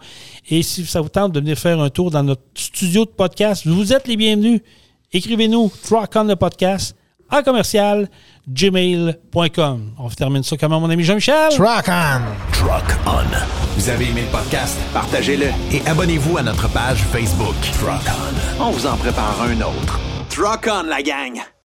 Et si ça vous tente de venir faire un tour dans notre studio de podcast, vous êtes les bienvenus. Écrivez-nous Truck on le podcast en commercial gmail.com. On termine ça comment, mon ami Jean-Michel? Truck on! Truck On. Vous avez aimé le podcast? Partagez-le. Et abonnez-vous à notre page Facebook. Truck On. On vous en prépare un autre. Truck on, la gang!